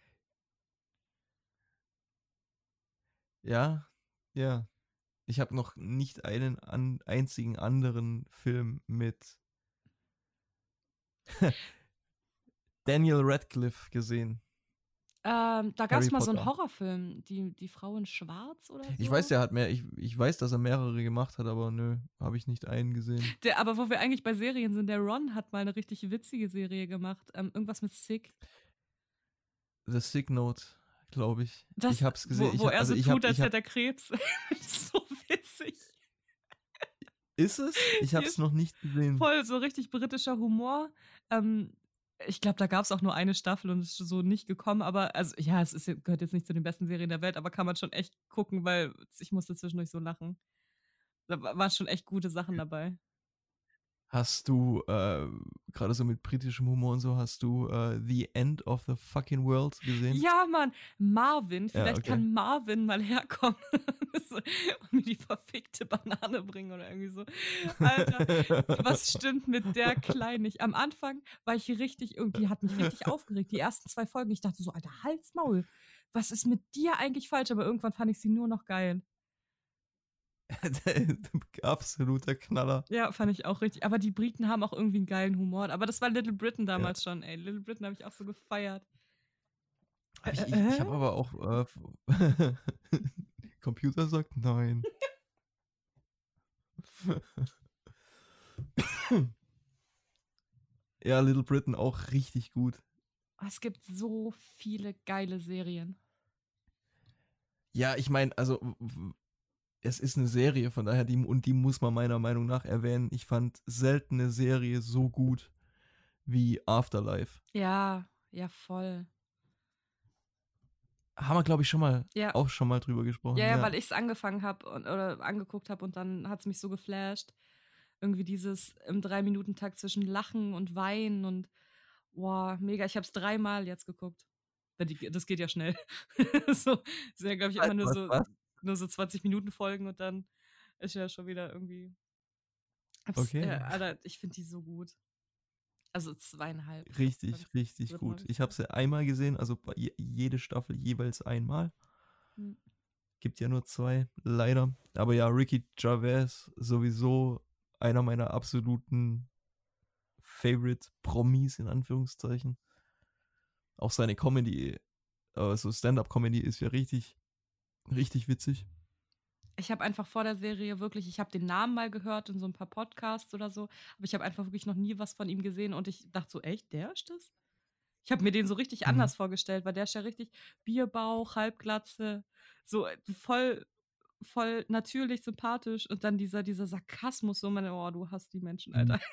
Ja, ja. Ich habe noch nicht einen an, einzigen anderen Film mit Daniel Radcliffe gesehen. Ähm, da gab es mal Potter. so einen Horrorfilm, die, die Frau in Schwarz oder so. Ich weiß, der hat mehr, ich, ich weiß, dass er mehrere gemacht hat, aber nö, habe ich nicht einen gesehen. Der, aber wo wir eigentlich bei Serien sind, der Ron hat mal eine richtig witzige Serie gemacht. Ähm, irgendwas mit Sick. The Sick Note, glaube ich. Das, ich hab's gesehen. Wo, wo hab, er also so tut, hab, als hätte er Krebs. so witzig. Ist es? Ich habe es noch nicht gesehen. Voll so richtig britischer Humor. Ähm, ich glaube, da gab es auch nur eine Staffel und es ist so nicht gekommen, aber also ja, es ist, gehört jetzt nicht zu den besten Serien der Welt, aber kann man schon echt gucken, weil ich musste zwischendurch so lachen. Da waren schon echt gute Sachen dabei. Hast du, äh, gerade so mit britischem Humor und so, hast du äh, The End of the Fucking World gesehen? Ja, Mann. Marvin, vielleicht ja, okay. kann Marvin mal herkommen und mir die verfickte Banane bringen oder irgendwie so. Alter, was stimmt mit der Kleinen nicht? Am Anfang war ich richtig, irgendwie hat mich richtig aufgeregt. Die ersten zwei Folgen, ich dachte so, Alter, Halsmaul. Was ist mit dir eigentlich falsch? Aber irgendwann fand ich sie nur noch geil. Absoluter Knaller. Ja, fand ich auch richtig. Aber die Briten haben auch irgendwie einen geilen Humor. Aber das war Little Britain damals ja. schon, ey. Little Britain habe ich auch so gefeiert. Ich, ich, ich habe aber auch. Äh, Computer sagt nein. ja, Little Britain auch richtig gut. Es gibt so viele geile Serien. Ja, ich meine, also es ist eine Serie, von daher, die, und die muss man meiner Meinung nach erwähnen. Ich fand selten eine Serie so gut wie Afterlife. Ja, ja, voll. Haben wir, glaube ich, schon mal ja. auch schon mal drüber gesprochen. Ja, ja, ja. weil ich es angefangen habe oder angeguckt habe und dann hat es mich so geflasht. Irgendwie dieses im Drei-Minuten-Takt zwischen Lachen und Weinen und boah, mega. Ich habe es dreimal jetzt geguckt. Das geht ja schnell. so, ist ja, glaube ich, immer nur so nur so 20 Minuten Folgen und dann ist ja schon wieder irgendwie. Okay. Äh, Alter, ich finde die so gut. Also zweieinhalb. Richtig, richtig gut. Ich habe sie einmal gesehen, also jede Staffel jeweils einmal. Hm. Gibt ja nur zwei, leider. Aber ja, Ricky Gervais sowieso einer meiner absoluten Favorite Promis in Anführungszeichen. Auch seine Comedy, also Stand-up-Comedy ist ja richtig Richtig witzig. Ich habe einfach vor der Serie wirklich, ich habe den Namen mal gehört in so ein paar Podcasts oder so, aber ich habe einfach wirklich noch nie was von ihm gesehen und ich dachte so, echt, der ist das? Ich habe mir den so richtig mhm. anders vorgestellt, weil der ist ja richtig Bierbauch, Halbglatze, so voll, voll natürlich sympathisch und dann dieser, dieser Sarkasmus, so meine, oh, du hast die Menschen, Alter.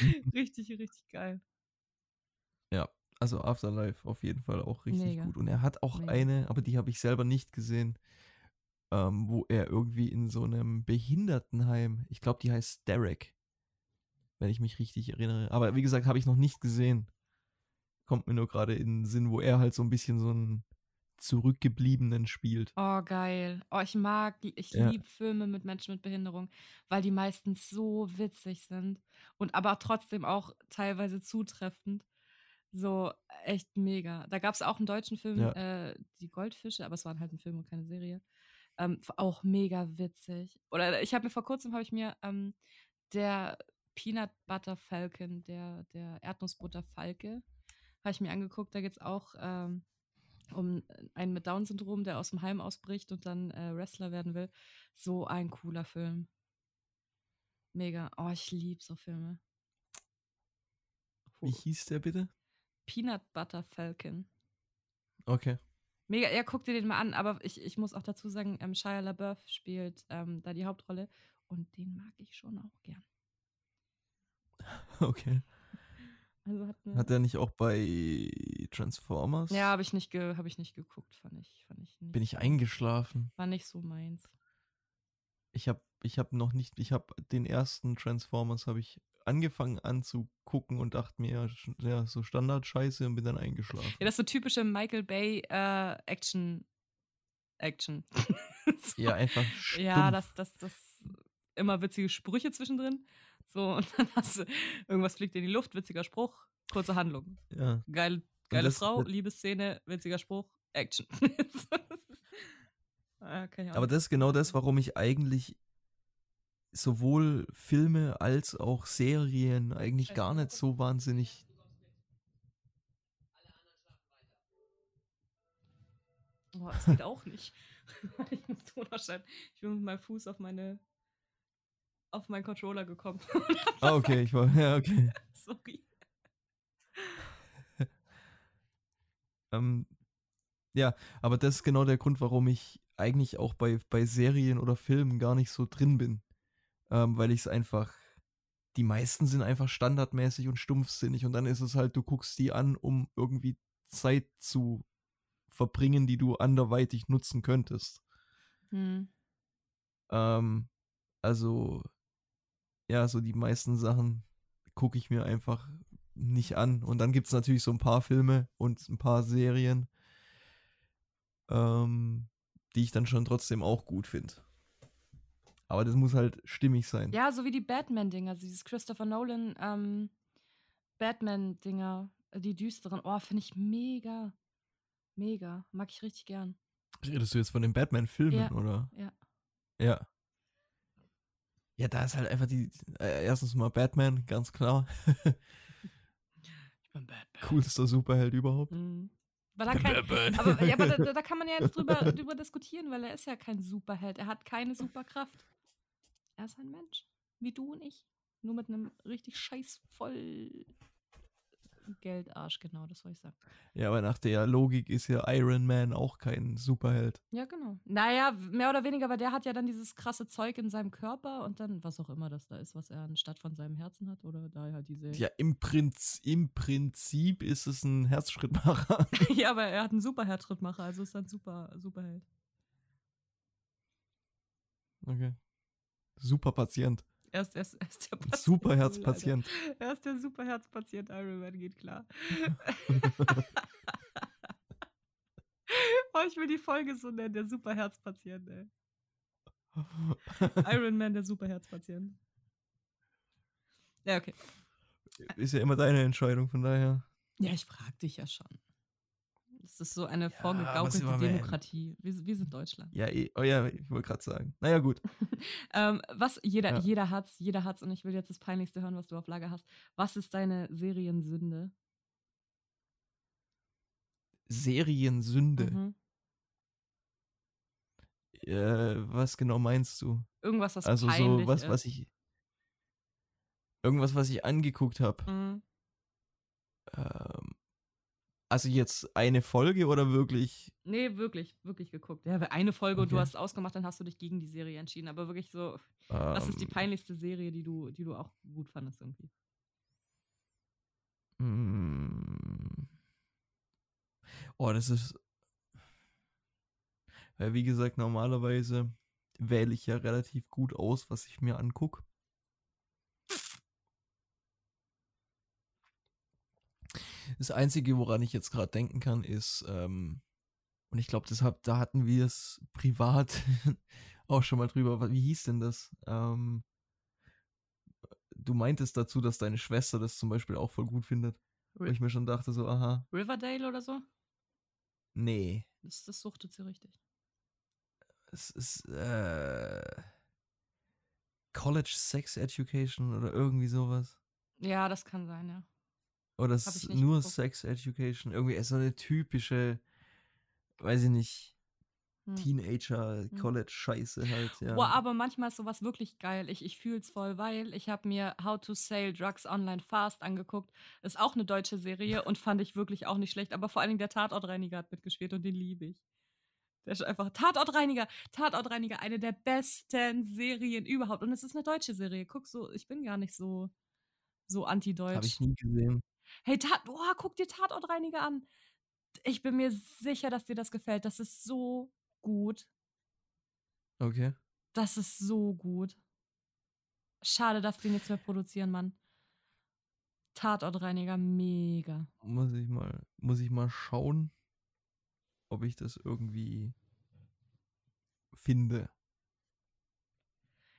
Mhm. richtig, richtig geil. Ja, also Afterlife auf jeden Fall auch richtig Mega. gut. Und er hat auch Mega. eine, aber die habe ich selber nicht gesehen, ähm, wo er irgendwie in so einem Behindertenheim, ich glaube, die heißt Derek, wenn ich mich richtig erinnere. Aber wie gesagt, habe ich noch nicht gesehen. Kommt mir nur gerade in den Sinn, wo er halt so ein bisschen so einen Zurückgebliebenen spielt. Oh, geil. Oh, ich mag, ich ja. liebe Filme mit Menschen mit Behinderung, weil die meistens so witzig sind und aber trotzdem auch teilweise zutreffend. So, echt mega. Da gab es auch einen deutschen Film, ja. äh, Die Goldfische, aber es war halt ein Film und keine Serie. Ähm, auch mega witzig. Oder ich habe mir vor kurzem, habe ich mir ähm, der Peanut Butter Falcon, der, der Erdnussbutter Falke, habe ich mir angeguckt. Da geht es auch ähm, um einen mit Down-Syndrom, der aus dem Heim ausbricht und dann äh, Wrestler werden will. So ein cooler Film. Mega. Oh, ich liebe so Filme. Wie hieß der bitte? Peanut Butter Falcon. Okay. Mega, ja, guck dir den mal an, aber ich, ich muss auch dazu sagen, ähm, Shia LaBeouf spielt ähm, da die Hauptrolle und den mag ich schon auch gern. Okay. Also hat, hat er nicht auch bei Transformers? Ja, habe ich, nicht hab ich nicht geguckt, fand ich, fand ich nicht. Bin ich eingeschlafen? War nicht so meins. Ich habe ich hab noch nicht, ich habe den ersten Transformers habe ich angefangen anzugucken und dachte mir, ja, so Standard-Scheiße und bin dann eingeschlafen. Ja, das ist so typische Michael Bay äh, Action. Action. so. Ja, einfach stumpf. Ja, das, das, das immer witzige Sprüche zwischendrin. So, und dann hast du, irgendwas fliegt in die Luft, witziger Spruch, kurze Handlung. Ja. Geil, geile das, Frau, Liebesszene, witziger Spruch, Action. okay, Aber das ist genau das, warum ich eigentlich sowohl Filme als auch Serien eigentlich gar nicht so wahnsinnig. Boah, das geht auch nicht. ich muss Tonerschein. Ich bin mit meinem Fuß auf meine auf meinen Controller gekommen. ah, okay, ich war. Ja, okay. Sorry. Ähm, ja, aber das ist genau der Grund, warum ich eigentlich auch bei, bei Serien oder Filmen gar nicht so drin bin. Ähm, weil ich es einfach, die meisten sind einfach standardmäßig und stumpfsinnig und dann ist es halt, du guckst die an, um irgendwie Zeit zu verbringen, die du anderweitig nutzen könntest. Hm. Ähm, also, ja, so die meisten Sachen gucke ich mir einfach nicht an. Und dann gibt es natürlich so ein paar Filme und ein paar Serien, ähm, die ich dann schon trotzdem auch gut finde. Aber das muss halt stimmig sein. Ja, so wie die Batman-Dinger, dieses Christopher Nolan ähm, Batman-Dinger, die düsteren. Oh, finde ich mega. Mega. Mag ich richtig gern. Redest du jetzt von den Batman-Filmen, ja. oder? Ja. Ja. Ja, da ist halt einfach die. Äh, erstens mal Batman, ganz klar. ich bin Batman. Coolster Superheld überhaupt. Mhm. Weil er kein, aber, ja, aber da, da, kann man ja jetzt drüber, drüber diskutieren, weil er ist ja kein Superheld. Er hat keine Superkraft. Er ist ein Mensch. Wie du und ich. Nur mit einem richtig scheiß voll Geldarsch, genau, das soll ich sagen. Ja, aber nach der Logik ist ja Iron Man auch kein Superheld. Ja, genau. Naja, mehr oder weniger, weil der hat ja dann dieses krasse Zeug in seinem Körper und dann, was auch immer das da ist, was er anstatt von seinem Herzen hat, oder da halt diese. Ja, im, Prinz, im Prinzip ist es ein Herzschrittmacher. ja, aber er hat einen Superherzschrittmacher, also ist er ein super, Superheld. Okay. Super Patient. Er ist, er ist, er ist der Patient. Superherzpatient. Er ist der Superherzpatient. Iron Man geht klar. oh, ich will die Folge so nennen, der Superherzpatient, ey. Iron Man, der Superherzpatient. Ja, okay. Ist ja immer deine Entscheidung, von daher. Ja, ich frag dich ja schon. Das ist so eine vorgegaukelte ja, Demokratie. Wir, wir, sind Deutschland. Ja, eh, oh ja, ich wollte gerade sagen. Naja, gut. ähm, was jeder, ja. jeder hat's, jeder hat's und ich will jetzt das Peinlichste hören, was du auf Lager hast. Was ist deine Seriensünde? Seriensünde? Mhm. Äh, was genau meinst du? Irgendwas, was also so was, ist. was ich irgendwas, was ich angeguckt habe. Mhm. Ähm, also jetzt eine Folge oder wirklich? Nee, wirklich, wirklich geguckt. Ja, eine Folge okay. und du hast ausgemacht, dann hast du dich gegen die Serie entschieden. Aber wirklich so, um, was ist die ähm. peinlichste Serie, die du, die du auch gut fandest irgendwie? Mm. Oh, das ist. Weil, wie gesagt, normalerweise wähle ich ja relativ gut aus, was ich mir angucke. Das Einzige, woran ich jetzt gerade denken kann, ist, ähm, und ich glaube, deshalb, da hatten wir es privat auch schon mal drüber. Wie hieß denn das? Ähm, du meintest dazu, dass deine Schwester das zum Beispiel auch voll gut findet. Wo ich mir schon dachte, so, aha. Riverdale oder so? Nee. Das, das suchtet sie richtig. Es ist, äh, College Sex Education oder irgendwie sowas. Ja, das kann sein, ja. Oder nur geguckt. Sex Education. Irgendwie ist so eine typische, weiß ich nicht, hm. Teenager, hm. Halt, ja. Boah, aber manchmal ist sowas wirklich geil. Ich, ich fühl's voll, weil ich habe mir How to Sell Drugs Online Fast angeguckt. Ist auch eine deutsche Serie und fand ich wirklich auch nicht schlecht. Aber vor allen Dingen der Tatortreiniger hat mitgespielt und den liebe ich. Der ist einfach Tatortreiniger. Tatortreiniger, eine der besten Serien überhaupt. Und es ist eine deutsche Serie. Guck so, ich bin gar nicht so, so anti-deutsch. Habe ich nie gesehen. Hey, Tat, oh, guck dir Tatortreiniger an. Ich bin mir sicher, dass dir das gefällt. Das ist so gut. Okay. Das ist so gut. Schade, dass die nichts mehr produzieren, Mann. Tatortreiniger, mega. Muss ich mal, muss ich mal schauen, ob ich das irgendwie finde.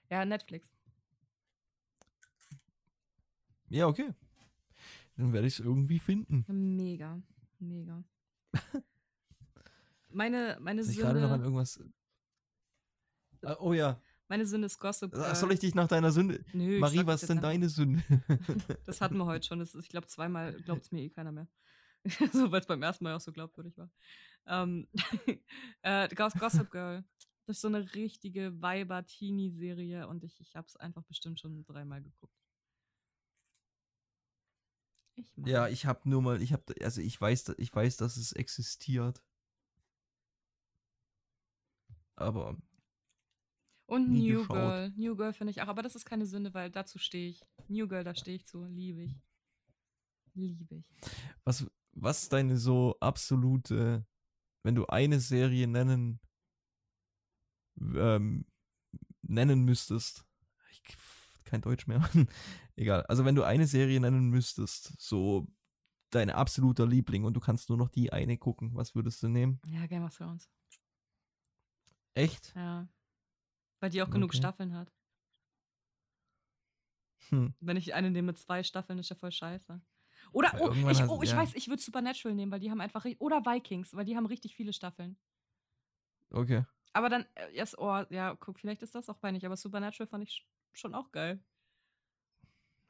Ja, Netflix. Ja, okay. Dann werde ich es irgendwie finden. Mega, mega. meine meine Sünde. Ich gerade noch an irgendwas. Ah, oh ja. Meine Sünde ist Gossip. Ach, soll ich dich nach deiner Sünde? Nö, Marie, was ist denn deine Sünde? das hatten wir heute schon. Das ist, ich glaube, zweimal glaubt es mir eh keiner mehr. so, weil es beim ersten Mal auch so glaubwürdig war. Ähm, äh, Gossip Girl. Das ist so eine richtige Weiber-Teenie-Serie und ich, ich habe es einfach bestimmt schon dreimal geguckt. Ich ja, ich habe nur mal, ich habe, also ich weiß, ich weiß, dass es existiert. Aber. Und New geschaut. Girl. New Girl finde ich auch, aber das ist keine Sünde, weil dazu stehe ich. New Girl, da stehe ich zu. Liebe ich. Liebe ich. Was, was ist deine so absolute, wenn du eine Serie nennen, ähm, nennen müsstest? Ich, kein Deutsch mehr. Egal. Also wenn du eine Serie nennen müsstest, so dein absoluter Liebling und du kannst nur noch die eine gucken, was würdest du nehmen? Ja, Game of Thrones. Echt? Ja. Weil die auch okay. genug Staffeln hat. Hm. Wenn ich eine nehme mit zwei Staffeln, ist ja voll scheiße. Oder, oh, ich, oh, ich ja. weiß, ich würde Supernatural nehmen, weil die haben einfach, oder Vikings, weil die haben richtig viele Staffeln. Okay. Aber dann, äh, yes, oh, ja, guck, vielleicht ist das auch peinlich, aber Supernatural fand ich schon auch geil.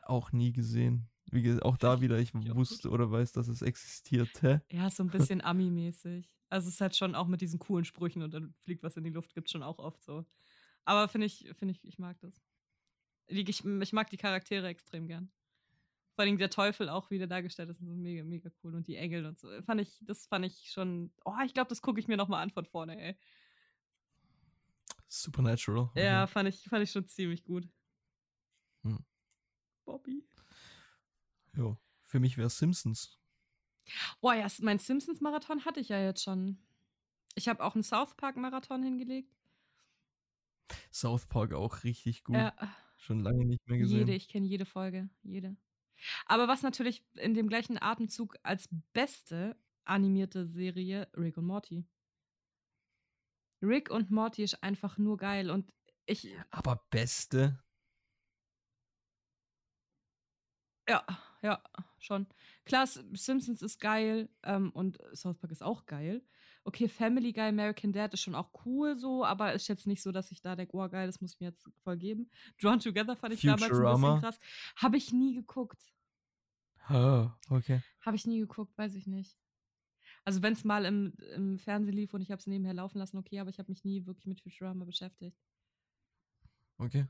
Auch nie gesehen. Wie auch da wieder, ich wusste oder weiß, dass es existierte. Ja, so ein bisschen Ami-mäßig. Also es ist halt schon auch mit diesen coolen Sprüchen und dann fliegt was in die Luft, gibt es schon auch oft so. Aber finde ich, finde ich, ich mag das. Ich, ich mag die Charaktere extrem gern. Vor allem der Teufel auch wieder dargestellt ist, so mega, mega cool. Und die Engel und so. Fand ich, das fand ich schon. Oh, ich glaube, das gucke ich mir nochmal an von vorne, ey. Supernatural. Ja, fand ich, fand ich schon ziemlich gut. Bobby. Jo. Für mich wäre Simpsons. Boah, ja, mein Simpsons-Marathon hatte ich ja jetzt schon. Ich habe auch einen South Park-Marathon hingelegt. South Park auch richtig gut. Ja. Schon lange nicht mehr gesehen. Jede, ich kenne jede Folge. Jede. Aber was natürlich in dem gleichen Atemzug als beste animierte Serie Rick und Morty. Rick und Morty ist einfach nur geil und ich. Aber beste? Ja, ja, schon. Klar, Simpsons ist geil ähm, und South Park ist auch geil. Okay, Family Guy, American Dad ist schon auch cool so, aber ist jetzt nicht so, dass ich da denke, oh geil, das muss ich mir jetzt voll geben. Drawn Together fand ich Futurama. damals ein bisschen krass. Habe ich nie geguckt. Oh, okay. Habe ich nie geguckt, weiß ich nicht. Also wenn es mal im, im Fernsehen lief und ich habe es nebenher laufen lassen, okay, aber ich habe mich nie wirklich mit Futurama beschäftigt. Okay.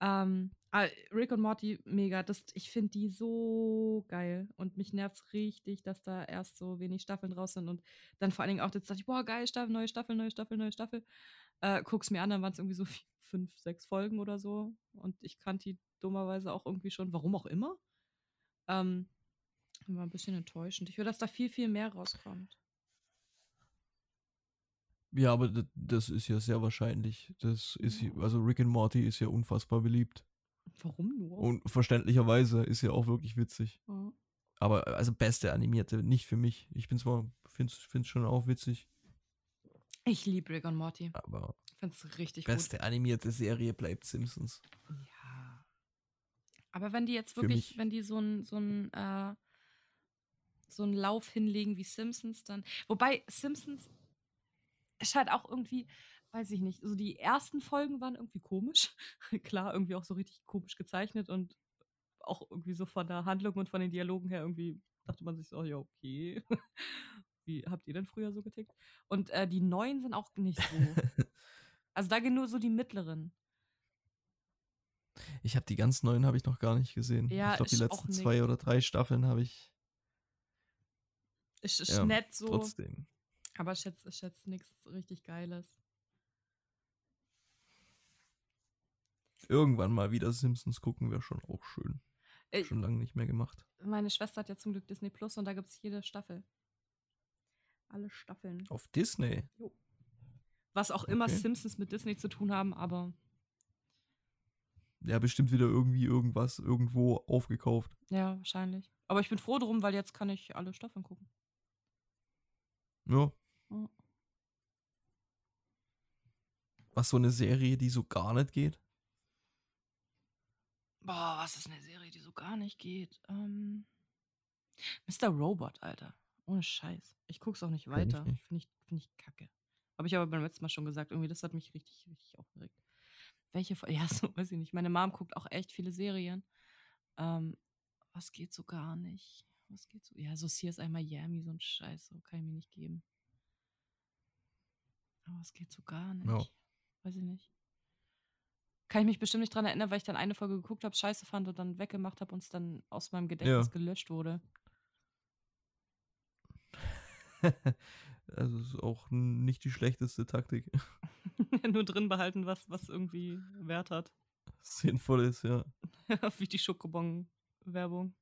Ähm, ah, Rick und Morty, mega. Das, ich finde die so geil. Und mich nervt es richtig, dass da erst so wenig Staffeln draus sind. Und dann vor allen Dingen auch, jetzt dachte ich, boah, geil, Staffel, neue Staffel, neue Staffel, neue Staffel. Äh, guck's mir an, dann waren es irgendwie so fünf, sechs Folgen oder so. Und ich kannte die dummerweise auch irgendwie schon, warum auch immer. Ähm, war ein bisschen enttäuschend. Ich will, dass da viel, viel mehr rauskommt. Ja, aber das ist ja sehr wahrscheinlich. Das ist, also Rick and Morty ist ja unfassbar beliebt. Warum nur? Und verständlicherweise ist ja auch wirklich witzig. Ja. Aber also beste animierte, nicht für mich. Ich bin zwar, finde es schon auch witzig. Ich liebe Rick und Morty. Aber finde es richtig beste gut. animierte Serie bleibt Simpsons. Ja. Aber wenn die jetzt wirklich, wenn die so ein, so ein, äh, so einen Lauf hinlegen wie Simpsons, dann. Wobei Simpsons ist halt auch irgendwie, weiß ich nicht, so die ersten Folgen waren irgendwie komisch. Klar, irgendwie auch so richtig komisch gezeichnet und auch irgendwie so von der Handlung und von den Dialogen her irgendwie dachte man sich so, ja, okay. Wie habt ihr denn früher so getickt? Und äh, die neuen sind auch nicht so. also da gehen nur so die mittleren. Ich habe die ganz neuen habe ich noch gar nicht gesehen. Ja, ich glaube, die letzten zwei oder drei Staffeln habe ich. Ist, ist ja, nett so. Trotzdem. Aber ich schätze, ich schätze nichts richtig Geiles. Irgendwann mal wieder Simpsons gucken wäre schon auch schön. Äh, schon lange nicht mehr gemacht. Meine Schwester hat ja zum Glück Disney Plus und da gibt es jede Staffel. Alle Staffeln. Auf Disney? Jo. Was auch immer Simpsons mit Disney zu tun haben, aber. Ja, bestimmt wieder irgendwie irgendwas irgendwo aufgekauft. Ja, wahrscheinlich. Aber ich bin froh drum, weil jetzt kann ich alle Staffeln gucken. Ja, was so eine Serie, die so gar nicht geht? Boah, was ist eine Serie, die so gar nicht geht? Ähm, Mr. Robot, Alter. Ohne Scheiß. Ich guck's auch nicht weiter. Finde ich, find ich kacke. Habe ich aber beim letzten Mal schon gesagt. Irgendwie, das hat mich richtig, richtig aufgeregt. Welche, ja, so weiß ich nicht. Meine Mom guckt auch echt viele Serien. Ähm, was geht so gar nicht? Was geht so? Ja, so CSI Miami, so ein Scheiß, so kann ich mir nicht geben. Aber es geht so gar nicht. Ja. Weiß ich nicht. Kann ich mich bestimmt nicht dran erinnern, weil ich dann eine Folge geguckt habe, scheiße fand und dann weggemacht habe und es dann aus meinem Gedächtnis ja. gelöscht wurde. also ist auch nicht die schlechteste Taktik. Nur drin behalten, was, was irgendwie Wert hat. Sinnvoll ist, ja. Wie die Schokobon-Werbung.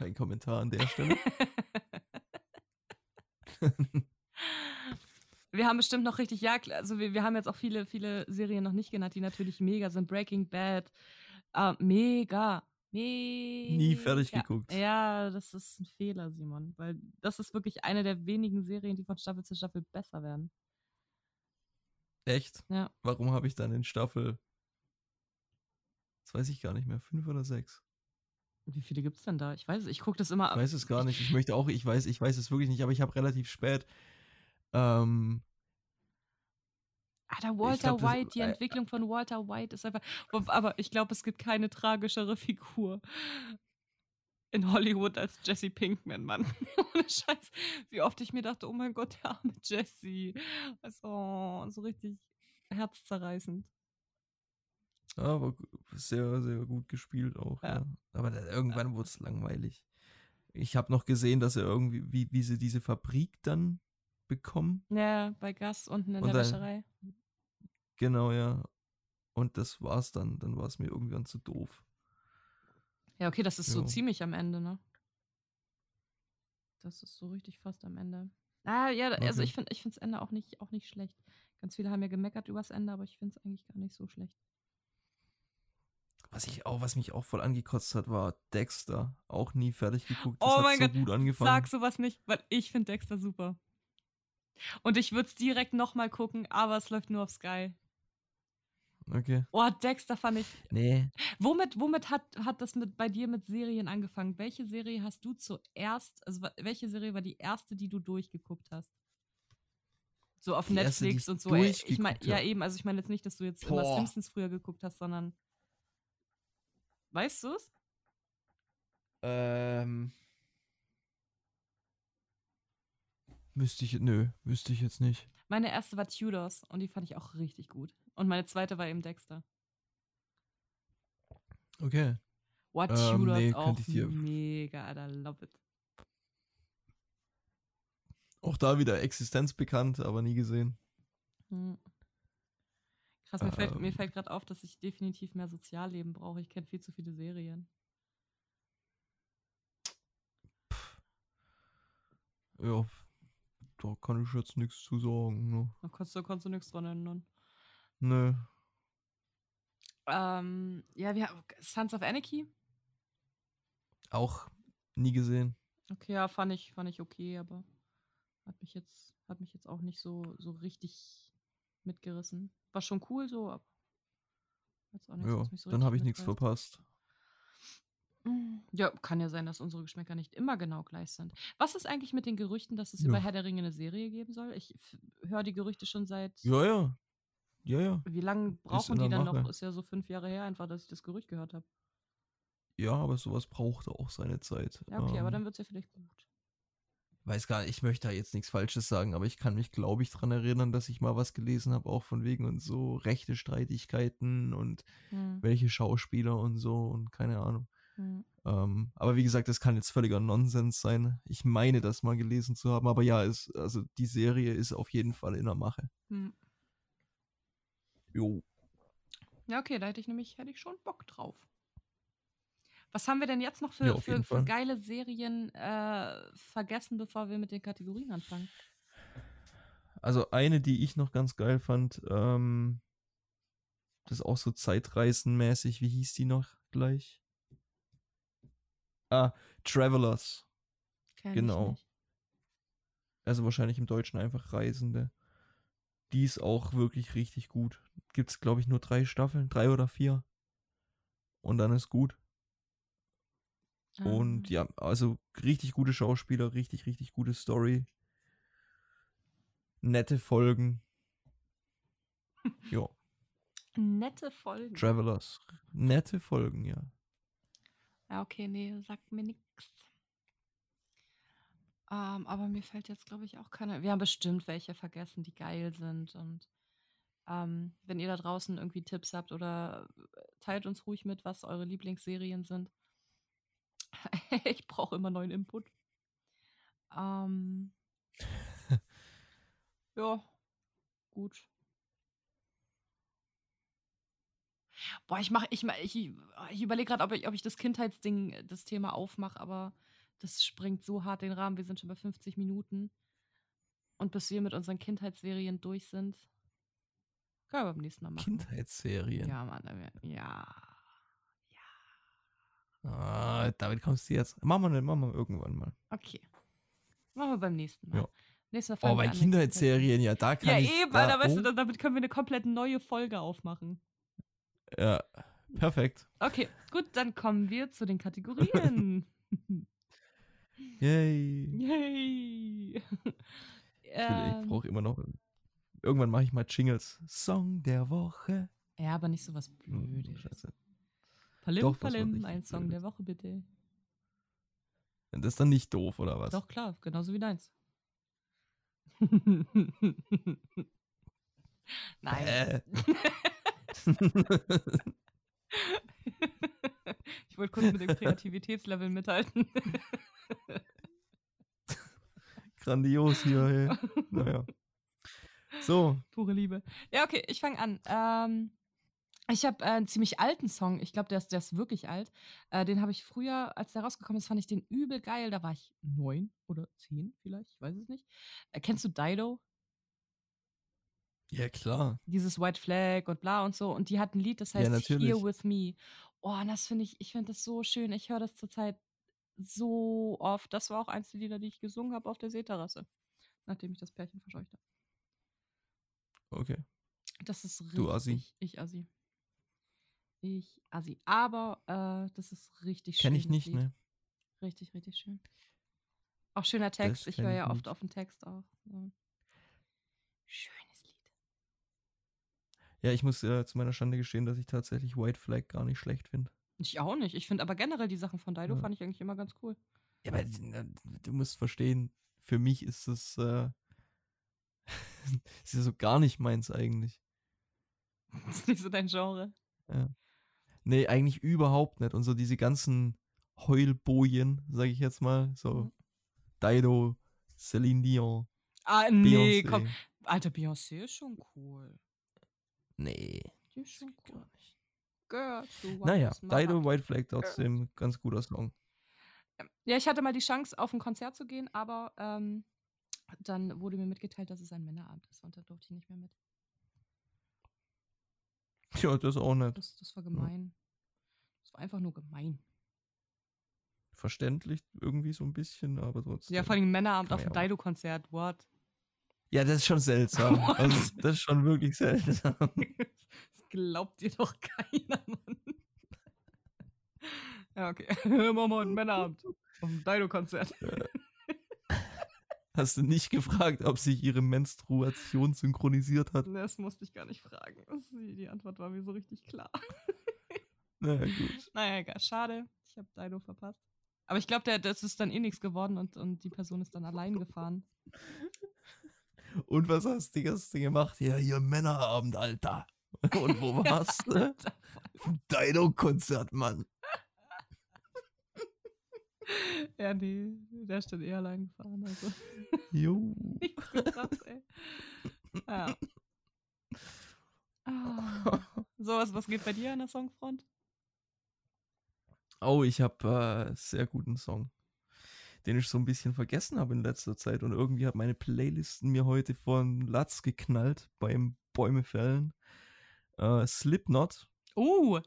Kein Kommentar an der Stelle. wir haben bestimmt noch richtig, ja, also wir, wir haben jetzt auch viele, viele Serien noch nicht genannt, die natürlich mega sind. Breaking Bad, uh, mega, mega. Nie fertig geguckt. Ja, das ist ein Fehler, Simon, weil das ist wirklich eine der wenigen Serien, die von Staffel zu Staffel besser werden. Echt? Ja. Warum habe ich dann in Staffel, das weiß ich gar nicht mehr, fünf oder sechs? Wie viele gibt es denn da? Ich weiß es, ich gucke das immer. Ich weiß es gar nicht. Ich möchte auch, ich weiß, ich weiß es wirklich nicht, aber ich habe relativ spät. Ähm, ah, der Walter glaub, White, die äh, Entwicklung von Walter White ist einfach. Aber ich glaube, es gibt keine tragischere Figur in Hollywood als Jesse Pinkman, Mann. Ohne Scheiß. Wie oft ich mir dachte, oh mein Gott, der arme Jesse. Also, so richtig herzzerreißend. Aber sehr, sehr gut gespielt auch. Ja. ja. Aber dann, irgendwann ja. wurde es langweilig. Ich habe noch gesehen, dass er irgendwie, wie, wie sie diese Fabrik dann bekommen. Ja, bei Gas unten in und der dann, Wäscherei. Genau, ja. Und das war's dann. Dann war es mir irgendwann zu doof. Ja, okay, das ist jo. so ziemlich am Ende, ne? Das ist so richtig fast am Ende. Ah, ja, also okay. also ich finde ich das Ende auch nicht, auch nicht schlecht. Ganz viele haben ja gemeckert übers Ende, aber ich finde es eigentlich gar nicht so schlecht. Was ich auch, was mich auch voll angekotzt hat, war Dexter. Auch nie fertig geguckt. Das oh mein so Gott, gut angefangen. sag sowas nicht, weil ich finde Dexter super. Und ich würde es direkt nochmal gucken, aber es läuft nur auf Sky. Okay. Oh, Dexter fand ich. Nee. Womit, womit hat, hat das mit, bei dir mit Serien angefangen? Welche Serie hast du zuerst, also welche Serie war die erste, die du durchgeguckt hast? So auf die Netflix erste, und so. Ich meine, ja eben, also ich meine jetzt nicht, dass du jetzt Boah. immer Simpsons früher geguckt hast, sondern Weißt du es? Ähm. Müsste ich, nö, wüsste ich jetzt nicht. Meine erste war Tudors und die fand ich auch richtig gut. Und meine zweite war eben Dexter. Okay. What ähm, Tudors nee, auch mega, Alter, love it. Auch da wieder Existenz bekannt, aber nie gesehen. Hm. Krass, mir fällt, ähm, fällt gerade auf, dass ich definitiv mehr Sozialleben brauche. Ich kenne viel zu viele Serien. Ja, da kann ich jetzt nichts zu sagen. Ne? Da kannst, da kannst du nichts dran ändern. Nö. Ähm, ja, wir haben Sons of Anarchy. Auch nie gesehen. Okay, ja, fand ich, fand ich okay, aber hat mich jetzt, hat mich jetzt auch nicht so, so richtig mitgerissen. War schon cool so, aber jetzt auch nichts, ja, so dann habe ich nichts verpasst. Ja, kann ja sein, dass unsere Geschmäcker nicht immer genau gleich sind. Was ist eigentlich mit den Gerüchten, dass es ja. über Herr der Ringe eine Serie geben soll? Ich höre die Gerüchte schon seit. Ja, ja. Ja, ja. Wie lange brauchen die dann Mache. noch? Ist ja so fünf Jahre her einfach, dass ich das Gerücht gehört habe. Ja, aber sowas braucht auch seine Zeit. Ja, okay, ähm, aber dann wird es ja vielleicht gut weiß gar nicht, ich möchte da jetzt nichts Falsches sagen, aber ich kann mich, glaube ich, daran erinnern, dass ich mal was gelesen habe, auch von wegen und so rechte Streitigkeiten und hm. welche Schauspieler und so und keine Ahnung. Hm. Ähm, aber wie gesagt, das kann jetzt völliger Nonsens sein. Ich meine, das mal gelesen zu haben, aber ja, ist, also die Serie ist auf jeden Fall in der Mache. Hm. Jo. Ja, okay, da hätte ich nämlich, hätte ich schon Bock drauf. Was haben wir denn jetzt noch für, ja, für, für geile Serien äh, vergessen, bevor wir mit den Kategorien anfangen? Also eine, die ich noch ganz geil fand, ähm, das ist auch so zeitreisenmäßig. Wie hieß die noch gleich? Ah, Travelers. Kenn genau. Also wahrscheinlich im Deutschen einfach Reisende. Die ist auch wirklich richtig gut. Gibt es, glaube ich, nur drei Staffeln, drei oder vier. Und dann ist gut. Und ah. ja, also richtig gute Schauspieler, richtig, richtig gute Story. Nette Folgen. ja. Nette Folgen. Travelers. Nette Folgen, ja. Ja, okay, nee, sagt mir nichts. Ähm, aber mir fällt jetzt, glaube ich, auch keine. Wir haben bestimmt welche vergessen, die geil sind. Und ähm, wenn ihr da draußen irgendwie Tipps habt oder äh, teilt uns ruhig mit, was eure Lieblingsserien sind. ich brauche immer neuen Input. Ähm, ja, gut. Boah, ich mache, ich, ich, ich überlege gerade, ob ich, ob ich das Kindheitsding, das Thema aufmache, aber das springt so hart den Rahmen. Wir sind schon bei 50 Minuten. Und bis wir mit unseren Kindheitsserien durch sind, können wir beim nächsten Mal machen. Kindheitsserien? Ja, Mann. Ja. Ja. Damit kommst du jetzt. Machen wir, machen wir irgendwann mal. Okay. Machen wir beim nächsten Mal. Ja. Nächstes Mal oh, bei Kindheitsserien, ja, da kann ja, ich. Ja, eben, da, Alter, weißt du, damit können wir eine komplett neue Folge aufmachen. Ja, perfekt. Okay, gut, dann kommen wir zu den Kategorien. Yay. Yay. ich, ich brauche immer noch. Irgendwann mache ich mal Jingles. Song der Woche. Ja, aber nicht so was hm, Blödes. Scheiße. Palim, Doch, Palim, ein Song Blödes. der Woche bitte. Das ist dann nicht doof, oder was? Doch, klar, genauso wie deins. Nein. Äh. ich wollte kurz mit dem Kreativitätslevel mithalten. Grandios hier, hey. Naja. So. Pure Liebe. Ja, okay, ich fange an. Ähm, ich habe äh, einen ziemlich alten Song. Ich glaube, der ist, der ist wirklich alt. Äh, den habe ich früher, als der rausgekommen ist, fand ich den übel geil. Da war ich neun oder zehn vielleicht, ich weiß es nicht. Äh, kennst du Dido? Ja, klar. Dieses White Flag und bla und so. Und die hat ein Lied, das heißt ja, Here With Me. Oh, und das finde ich, ich finde das so schön. Ich höre das zurzeit so oft. Das war auch eins der Lieder, die ich gesungen habe auf der Seeterrasse, nachdem ich das Pärchen verscheucht habe. Okay. Das ist richtig. Du Assi. Ich Assi. Ich Assi. Aber äh, das ist richtig schön. Kenn ich nicht, Lied. ne? Richtig, richtig schön. Auch schöner Text. Das ich höre ja oft auf den Text auch. So. Schönes Lied. Ja, ich muss äh, zu meiner Schande gestehen, dass ich tatsächlich White Flag gar nicht schlecht finde. Ich auch nicht. Ich finde aber generell die Sachen von Dido ja. fand ich eigentlich immer ganz cool. Ja, aber du musst verstehen, für mich ist es äh, ist ja so gar nicht meins eigentlich. Das ist nicht so dein Genre. Ja. Nee, eigentlich überhaupt nicht. Und so diese ganzen Heulbojen, sag ich jetzt mal, so mhm. Dido, Celine Dion. Ah, nee, Beyoncé. komm. Alter, Beyoncé ist schon cool. Nee. Die ist schon cool. Girl, naja, Dido White Flag trotzdem Girl. ganz guter Song. Ja, ich hatte mal die Chance, auf ein Konzert zu gehen, aber ähm, dann wurde mir mitgeteilt, dass es ein Männerabend ist und da durfte ich nicht mehr mit. Ja, das auch nicht. Das, das war gemein. Ja. Das war einfach nur gemein. Verständlich irgendwie so ein bisschen, aber trotzdem. Ja, vor allem Männerabend auf dem Dido-Konzert. What? Ja, das ist schon seltsam. Also, das ist schon wirklich seltsam. Das glaubt ihr doch keiner, Mann. Ja, okay. Wir heute Männerabend. Auf dem Dido-Konzert. Hast du nicht gefragt, ob sich ihre Menstruation synchronisiert hat? Das musste ich gar nicht fragen. Die Antwort war mir so richtig klar. Naja, gut. Naja, egal. Schade. Ich habe Dido verpasst. Aber ich glaube, das ist dann eh nichts geworden und, und die Person ist dann allein gefahren. Und was hast du, du gemacht? Ja, hier Männerabend, Alter. Und wo warst du? Dido-Konzert, Mann. Ja, nee, der ist dann eher allein gefahren. Also. Jo. Nichts gebracht, ey. Ja. Ah. So, was, was geht bei dir an der Songfront? Oh, ich habe äh, einen sehr guten Song, den ich so ein bisschen vergessen habe in letzter Zeit. Und irgendwie hat meine Playlisten mir heute vor den Latz geknallt beim Bäume fällen. Äh, Slipknot. Oh.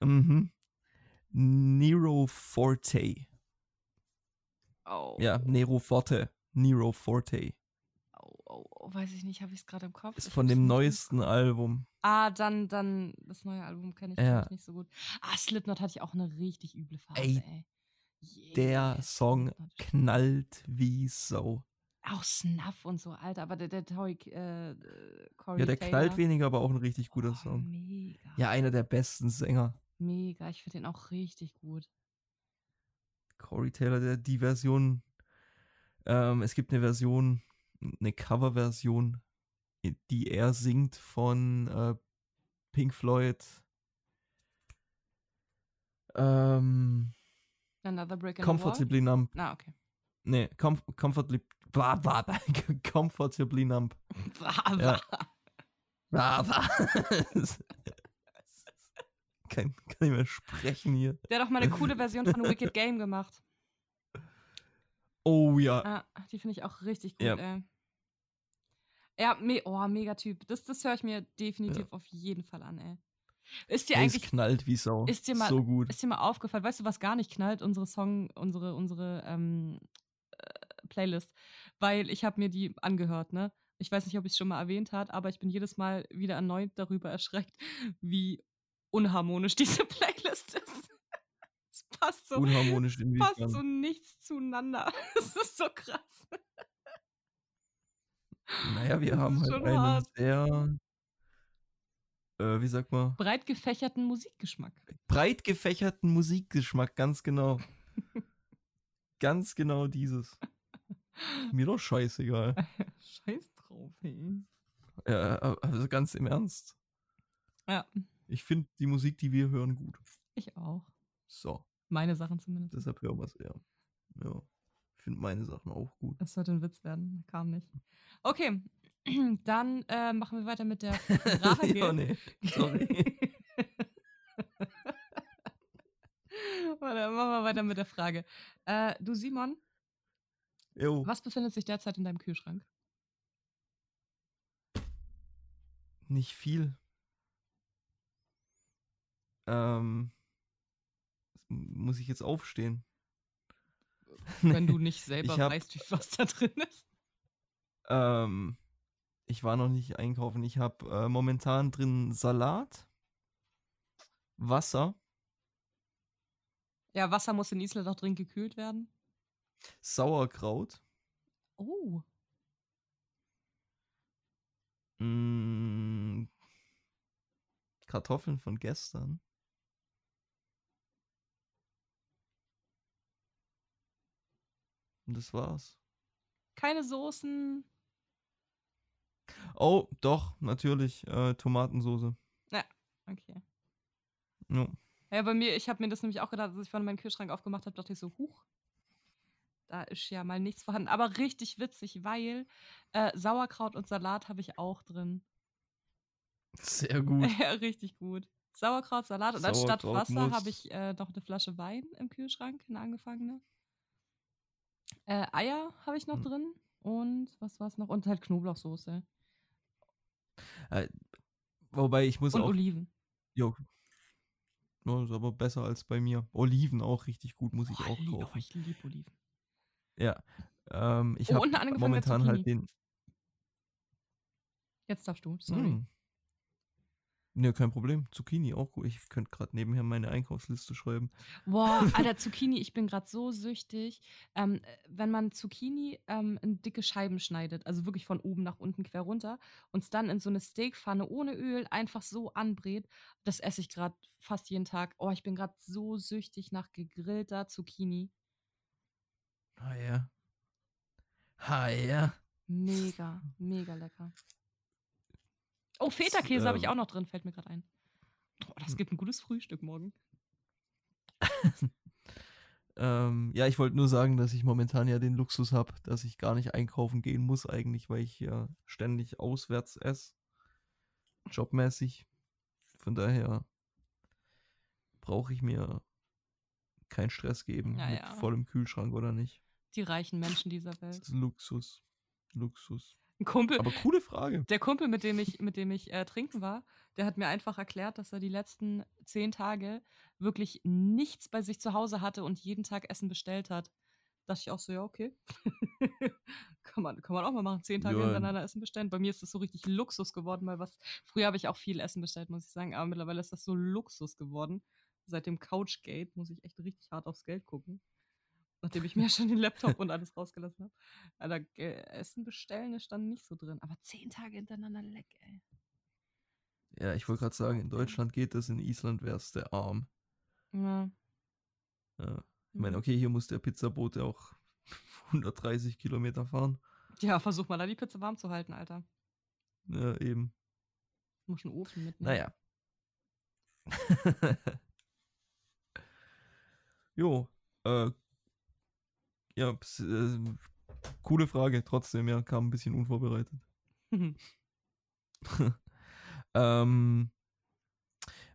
Mhm. Nero Forte. Oh. Ja, Nero Forte. Nero Forte. Oh, oh, oh weiß ich nicht, habe ich es gerade im Kopf. Ist von dem neuesten Album. Ah, dann, dann, das neue Album kenne ich ja. nicht so gut. Ah, Slipknot hatte ich auch eine richtig üble Phase, ey. ey. Yeah, der Song knallt wie so. Auch Snuff und so, Alter, aber der, der Toy, äh, Corey Ja, der Taylor. knallt weniger, aber auch ein richtig guter oh, Song. Mega. Ja, einer der besten Sänger. Mega, ich finde den auch richtig gut. Corey Taylor, der die Version Ähm, es gibt eine Version, eine Coverversion, die er singt von äh, Pink Floyd. Ähm, Another Brick Comfortably Numb. Ah, okay. Nee, com comfortably, blah, blah, comfortably Numb. Brava. Ja. Brava. kann, kann nicht mehr sprechen hier. Der hat doch mal eine coole Version von Wicked Game gemacht. Oh ja. Ah, die finde ich auch richtig gut, Ja. ey. Ja, me oh, mega Typ. Das, das höre ich mir definitiv Ja. auf jeden Fall an, ey. Ist dir eigentlich knallt wie Sau. ist dir mal- so gut. ist dir mal aufgefallen, weißt du, was gar nicht knallt? Unsere Song, unsere, unsere ähm, äh, Playlist. Weil ich habe mir die angehört, ne? Ich weiß nicht, ob ich es schon mal erwähnt hat, aber ich bin jedes Mal wieder erneut darüber erschreckt, wie unharmonisch diese Playlist ist. es passt so, Unharmonisch passt so nichts zueinander. Es ist so krass. Naja, wir Das haben halt einen hart. sehr, äh, wie sagt man, Breit gefächerten Musikgeschmack. breit gefächerten Musikgeschmack, ganz genau. ganz genau dieses. Mir doch scheißegal. Scheiß drauf, ey. Ja, also ganz im Ernst. Ja, Ich finde die Musik, die wir hören, gut. ich auch. So, Meine Sachen zumindest. deshalb hören wir es eher. Ja, ich finde meine Sachen auch gut. Das sollte ein Witz werden. Kam nicht. Okay, dann äh, machen wir weiter mit der Frage. ja, nee, sorry. Warte, machen wir weiter mit der Frage. Äh, du Simon, Jo, was befindet sich derzeit in deinem Kühlschrank? nicht viel. Ähm, muss ich jetzt aufstehen? Wenn du nicht selber hab- weißt, wie was da drin ist. Ähm, ich war noch nicht einkaufen. Ich habe äh, momentan drin Salat, Wasser, Ja, Wasser muss in Island auch drin gekühlt werden. Sauerkraut, Oh, mh, Kartoffeln von gestern. Und das war's. keine Soßen. Oh, doch, natürlich, äh, Tomatensoße. Okay. Ja. Ja, bei mir, ich habe mir das nämlich auch gedacht, als ich vorhin meinen Kühlschrank aufgemacht habe, dachte ich so, huch, da ist ja mal nichts vorhanden. Aber richtig witzig, weil äh, Sauerkraut und Salat habe ich auch drin. Sehr gut. Ja, richtig gut. Sauerkraut, Salat und anstatt Wasser habe ich äh, noch eine Flasche Wein im Kühlschrank, eine angefangene. Äh, Eier habe ich noch Hm. drin und was war es noch? Und halt Knoblauchsoße. Äh, wobei ich muss Und auch. Oliven. Jo. Ja, ist aber besser als bei mir. Oliven auch richtig gut, muss ich Boah, auch oh, kaufen. ich liebe Oliven. Ja. Ähm, ich Oh, habe momentan halt den. Jetzt darfst du, sorry. Hm. Ne, kein Problem. Zucchini auch gut. Ich könnte gerade nebenher meine Einkaufsliste schreiben. Boah, Alter, Zucchini, ich bin gerade so süchtig. Ähm, äh, wenn man Zucchini ähm, in dicke Scheiben schneidet, also wirklich von oben nach unten quer runter, und es dann in so eine Steakpfanne ohne Öl einfach so anbrät, das esse ich gerade fast jeden Tag. Oh, ich bin gerade so süchtig nach gegrillter Zucchini. Ah ja. Ah ja. Mega, mega lecker. Oh, Feta-Käse habe ich ähm, auch noch drin, fällt mir gerade ein. Oh, das gibt ein gutes Frühstück morgen. Ähm, ja, ich wollte nur sagen, dass ich momentan ja den Luxus habe, dass ich gar nicht einkaufen gehen muss, eigentlich, weil ich ja ständig auswärts esse. Jobmäßig. Von daher brauche ich mir keinen Stress geben Ja, mit ja. vollem Kühlschrank oder nicht. Die reichen Menschen dieser Das Welt. ist Luxus. Luxus. Ein Kumpel, Aber coole Frage. Der Kumpel, mit dem ich, mit dem ich äh, trinken war, der hat mir einfach erklärt, dass er die letzten zehn Tage wirklich nichts bei sich zu Hause hatte und jeden Tag Essen bestellt hat. Dachte ich auch so, ja, okay. kann, man, kann man auch mal machen, zehn Tage Ja. hintereinander Essen bestellen. Bei mir ist das so richtig Luxus geworden, weil was. Früher habe ich auch viel Essen bestellt, muss ich sagen, aber mittlerweile ist das so Luxus geworden. Seit dem Couchgate muss ich echt richtig hart aufs Geld gucken. Nachdem ich mir schon den Laptop und alles rausgelassen habe. Alter, Ge- Essen bestellen ist dann nicht so drin. Aber zehn Tage hintereinander leck, ey. Ja, ich wollte gerade sagen, in. Deutschland geht das, in Island wär's der Arm. Ja. Ja. Ich meine, okay, hier muss der Pizzabote auch 130 Kilometer fahren. Ja, versuch mal da die Pizza warm zu halten, Alter. Ja, eben. Muss einen Ofen mitnehmen. Naja. jo, äh, ja, äh, coole Frage, trotzdem, ja, kam ein bisschen unvorbereitet. ähm,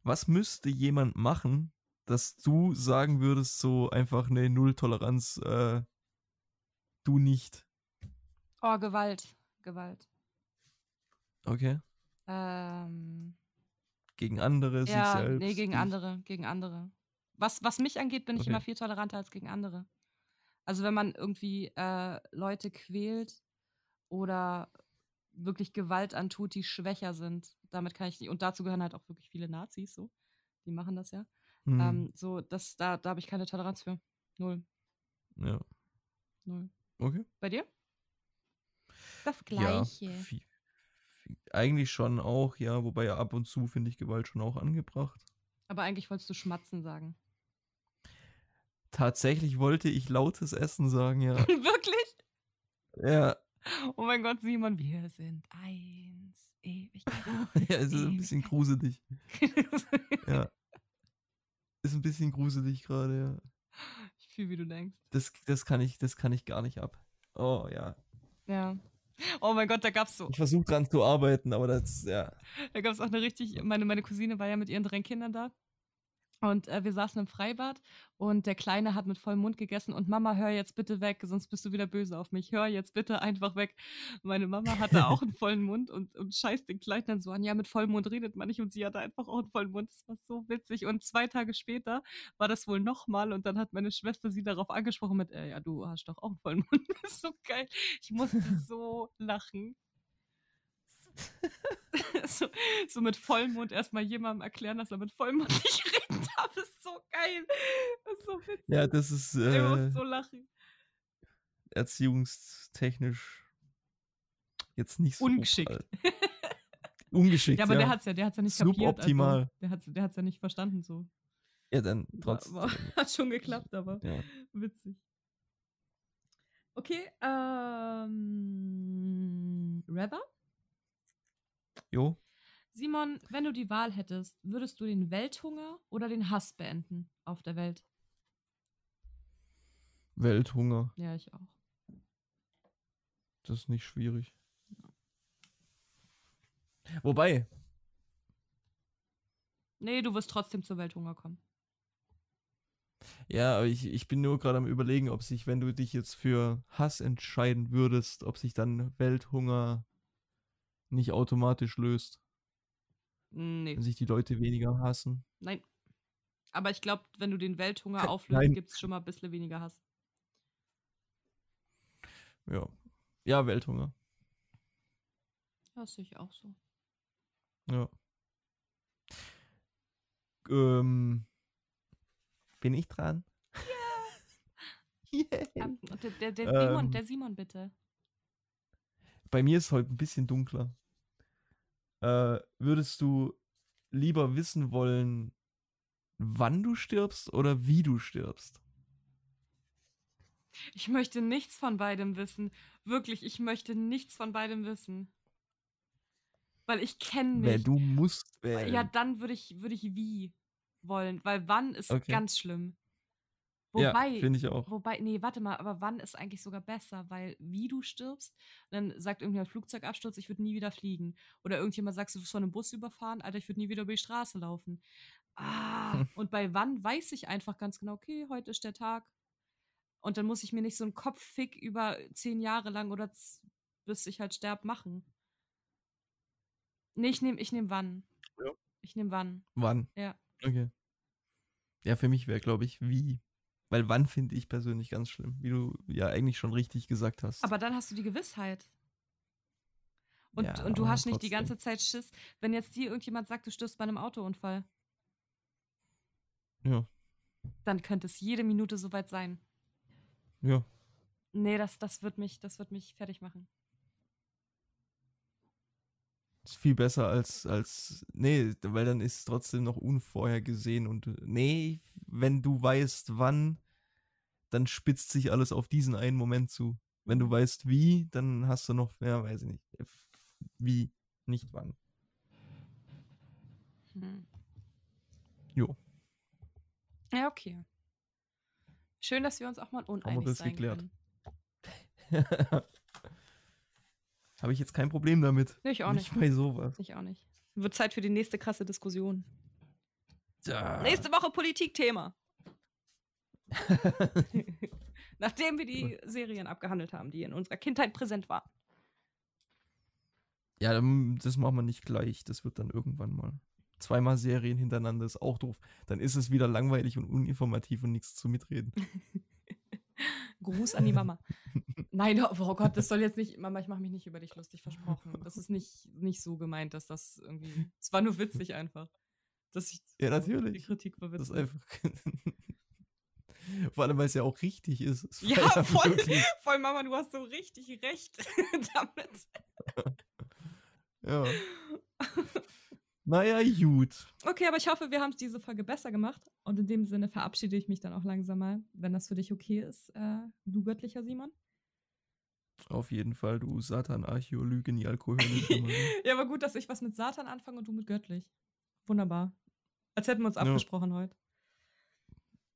was müsste jemand machen, dass du sagen würdest, so einfach eine Nulltoleranz, äh, du nicht? Oh, Gewalt. Gewalt. Okay. Ähm, gegen andere, ja, sich selbst? Nee, gegen andere, gegen andere. Was, was mich angeht, bin okay. ich immer viel toleranter als gegen andere. Also wenn man irgendwie äh, Leute quält oder wirklich Gewalt antut, die schwächer sind, damit kann ich nicht. Und dazu gehören halt auch wirklich viele Nazis, so. Die machen das ja. Mhm. Ähm, so, das, da, da habe ich keine Toleranz für. Null. Ja. Null. Okay. Bei dir? Das Gleiche. Ja, viel, viel, eigentlich schon auch, ja. Wobei ab und zu finde ich Gewalt schon auch angebracht. Aber eigentlich wolltest du schmatzen sagen. Tatsächlich wollte ich lautes Essen sagen, ja. Wirklich? Ja. Oh mein Gott, Simon, wir sind eins. Ewig. ja, es ist ein bisschen gruselig. ja. Ist ein bisschen gruselig gerade, ja. Ich fühle, wie du denkst. Das, das, kann ich, das kann ich gar nicht ab. Oh, ja. Ja. Oh mein Gott, da gab's so. Ich versuche dran zu arbeiten, aber das, ja. Da gab's auch eine richtig, meine, meine Cousine war ja mit ihren drei Kindern da. Und äh, wir saßen im Freibad und der Kleine hat mit vollem Mund gegessen und Mama, hör jetzt bitte weg, sonst bist du wieder böse auf mich. Hör jetzt bitte einfach weg. Meine Mama hatte auch einen vollen Mund und, und scheißt den Kleinen dann so an. Ja, mit vollem Mund redet man nicht und sie hatte einfach auch einen vollen Mund. Das war so witzig. Und zwei Tage später war das wohl nochmal und dann hat meine Schwester sie darauf angesprochen mit, äh, ja, du hast doch auch einen vollen Mund. Das ist so geil. Ich musste so lachen. so, so mit Vollmond erstmal jemandem erklären, dass er mit Vollmond nicht reden darf, ist so geil. Das ist so witzig. Ja, das ist. Äh, ich muss so lachen. Erziehungstechnisch jetzt nicht so. Ungeschickt. Ungeschickt. Ja, aber ja. der hat es ja, der hat's ja nicht Suboptimal. kapiert. Also, der hat es der hat's ja nicht verstanden so. Ja, dann trotzdem. hat schon geklappt, aber ja. witzig. Okay, ähm. Rather? Jo. Simon, wenn du die Wahl hättest, würdest du den Welthunger oder den Hass beenden auf der Welt? Welthunger. Ja, ich auch. Das ist nicht schwierig. Wobei. Nee, du wirst trotzdem zur Welthunger kommen. Ja, aber ich, ich bin nur gerade am überlegen, ob sich, wenn du dich jetzt für Hass entscheiden würdest, ob sich dann Welthunger nicht automatisch löst. Nee. Wenn sich die Leute weniger hassen. Nein. Aber ich glaube, wenn du den Welthunger auflöst, gibt es schon mal ein bisschen weniger Hass. Ja. Ja, Welthunger. Das sehe ich auch so. Ja. Ähm, bin ich dran? Ja. yeah. der, der, der, Simon, ähm, der Simon, bitte. Bei mir ist heute ein bisschen dunkler. Äh, würdest du lieber wissen wollen, wann du stirbst oder wie du stirbst? Ich möchte nichts von beidem wissen. Wirklich, ich möchte nichts von beidem wissen. Weil ich kenne mich. Wer du musst wählen. Ja, dann würde ich, würd ich wie wollen. Weil wann ist okay. ganz schlimm. Wobei, ja, finde ich auch. Wobei, nee, warte mal, aber wann ist eigentlich sogar besser? Weil wie du stirbst, dann sagt irgendjemand Flugzeugabsturz, ich würde nie wieder fliegen. Oder irgendjemand sagt, du wirst von einem Bus überfahren, Alter, ich würde nie wieder über die Straße laufen. Ah, und bei wann weiß ich einfach ganz genau, okay, heute ist der Tag. Und dann muss ich mir nicht so einen Kopffick über zehn Jahre lang oder bis ich halt sterb machen. Nee, ich nehme ich nehm wann. Ja. Ich nehme wann. Wann? Ja. Okay. Ja, für mich wäre, glaube ich, wie. Weil wann finde ich persönlich ganz schlimm, wie du ja eigentlich schon richtig gesagt hast. Aber dann hast du die Gewissheit. Und, ja, und du hast nicht die ganze Zeit Schiss, wenn jetzt dir irgendjemand sagt, du stirbst bei einem Autounfall. Ja. Dann könnte es jede Minute soweit sein. Ja. Nee, das, das, wird mich, das wird mich fertig machen. Ist viel besser als, als. Nee, weil dann ist es trotzdem noch unvorhergesehen und. Nee, wenn du weißt, wann, dann spitzt sich alles auf diesen einen Moment zu. Wenn du weißt, wie, dann hast du noch, ja, weiß ich nicht, wie, nicht wann. Hm. Jo. Ja, okay. Schön, dass wir uns auch mal uneinig Haben wir das sein geklärt. Habe ich jetzt kein Problem damit. Ich auch nicht. Nicht bei sowas. Ich auch nicht. Wird Zeit für die nächste krasse Diskussion. Ja. Nächste Woche Politikthema. Nachdem wir die Serien abgehandelt haben, die in unserer Kindheit präsent waren. Ja, das machen wir nicht gleich. Das wird dann irgendwann mal. Zweimal Serien hintereinander ist auch doof. Dann ist es wieder langweilig und uninformativ und nichts zu mitreden. Gruß an die Mama. Nein, oh, oh Gott, das soll jetzt nicht, Mama, ich mache mich nicht über dich lustig, versprochen. Das ist nicht, nicht so gemeint, dass das irgendwie, es war nur witzig einfach. Dass ich, ja, natürlich. Die Kritik war witzig. Das einfach, vor allem, weil es ja auch richtig ist. Ja, ja voll, voll, Mama, du hast so richtig recht damit. ja. Naja, gut. Okay, aber ich hoffe, wir haben es diese Folge besser gemacht. Und in dem Sinne verabschiede ich mich dann auch langsam mal, wenn das für dich okay ist, äh, du göttlicher Simon. Auf jeden Fall, du Satan, Archeo, Lüge, nie Alkohol. ja, aber gut, dass ich was mit Satan anfange und du mit göttlich. Wunderbar. Als hätten wir uns ja. abgesprochen heute.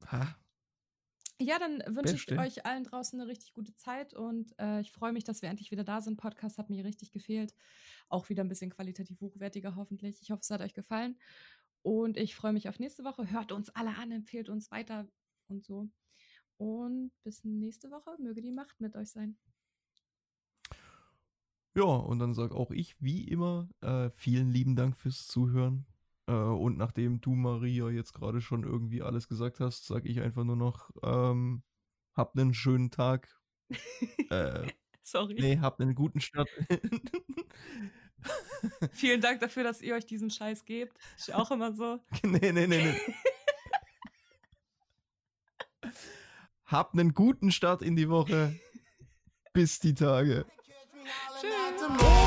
Ha. Ja, dann wünsche ich euch allen draußen eine richtig gute Zeit und äh, ich freue mich, dass wir endlich wieder da sind. Podcast hat mir richtig gefehlt. Auch wieder ein bisschen qualitativ hochwertiger hoffentlich. Ich hoffe, es hat euch gefallen. Und ich freue mich auf nächste Woche. Hört uns alle an, empfehlt uns weiter und so. Und bis nächste Woche. Möge die Macht mit euch sein. Ja, und dann sage auch ich, wie immer, äh, vielen lieben Dank fürs Zuhören. Äh, und nachdem du, Maria, jetzt gerade schon irgendwie alles gesagt hast, sage ich einfach nur noch, ähm, habt einen schönen Tag. äh, Sorry. Nee, habt einen guten Start. Vielen Dank dafür, dass ihr euch diesen Scheiß gebt. Ist auch immer so. nee, nee, nee, nee. habt einen guten Start in die Woche. Bis die Tage. Tschüss.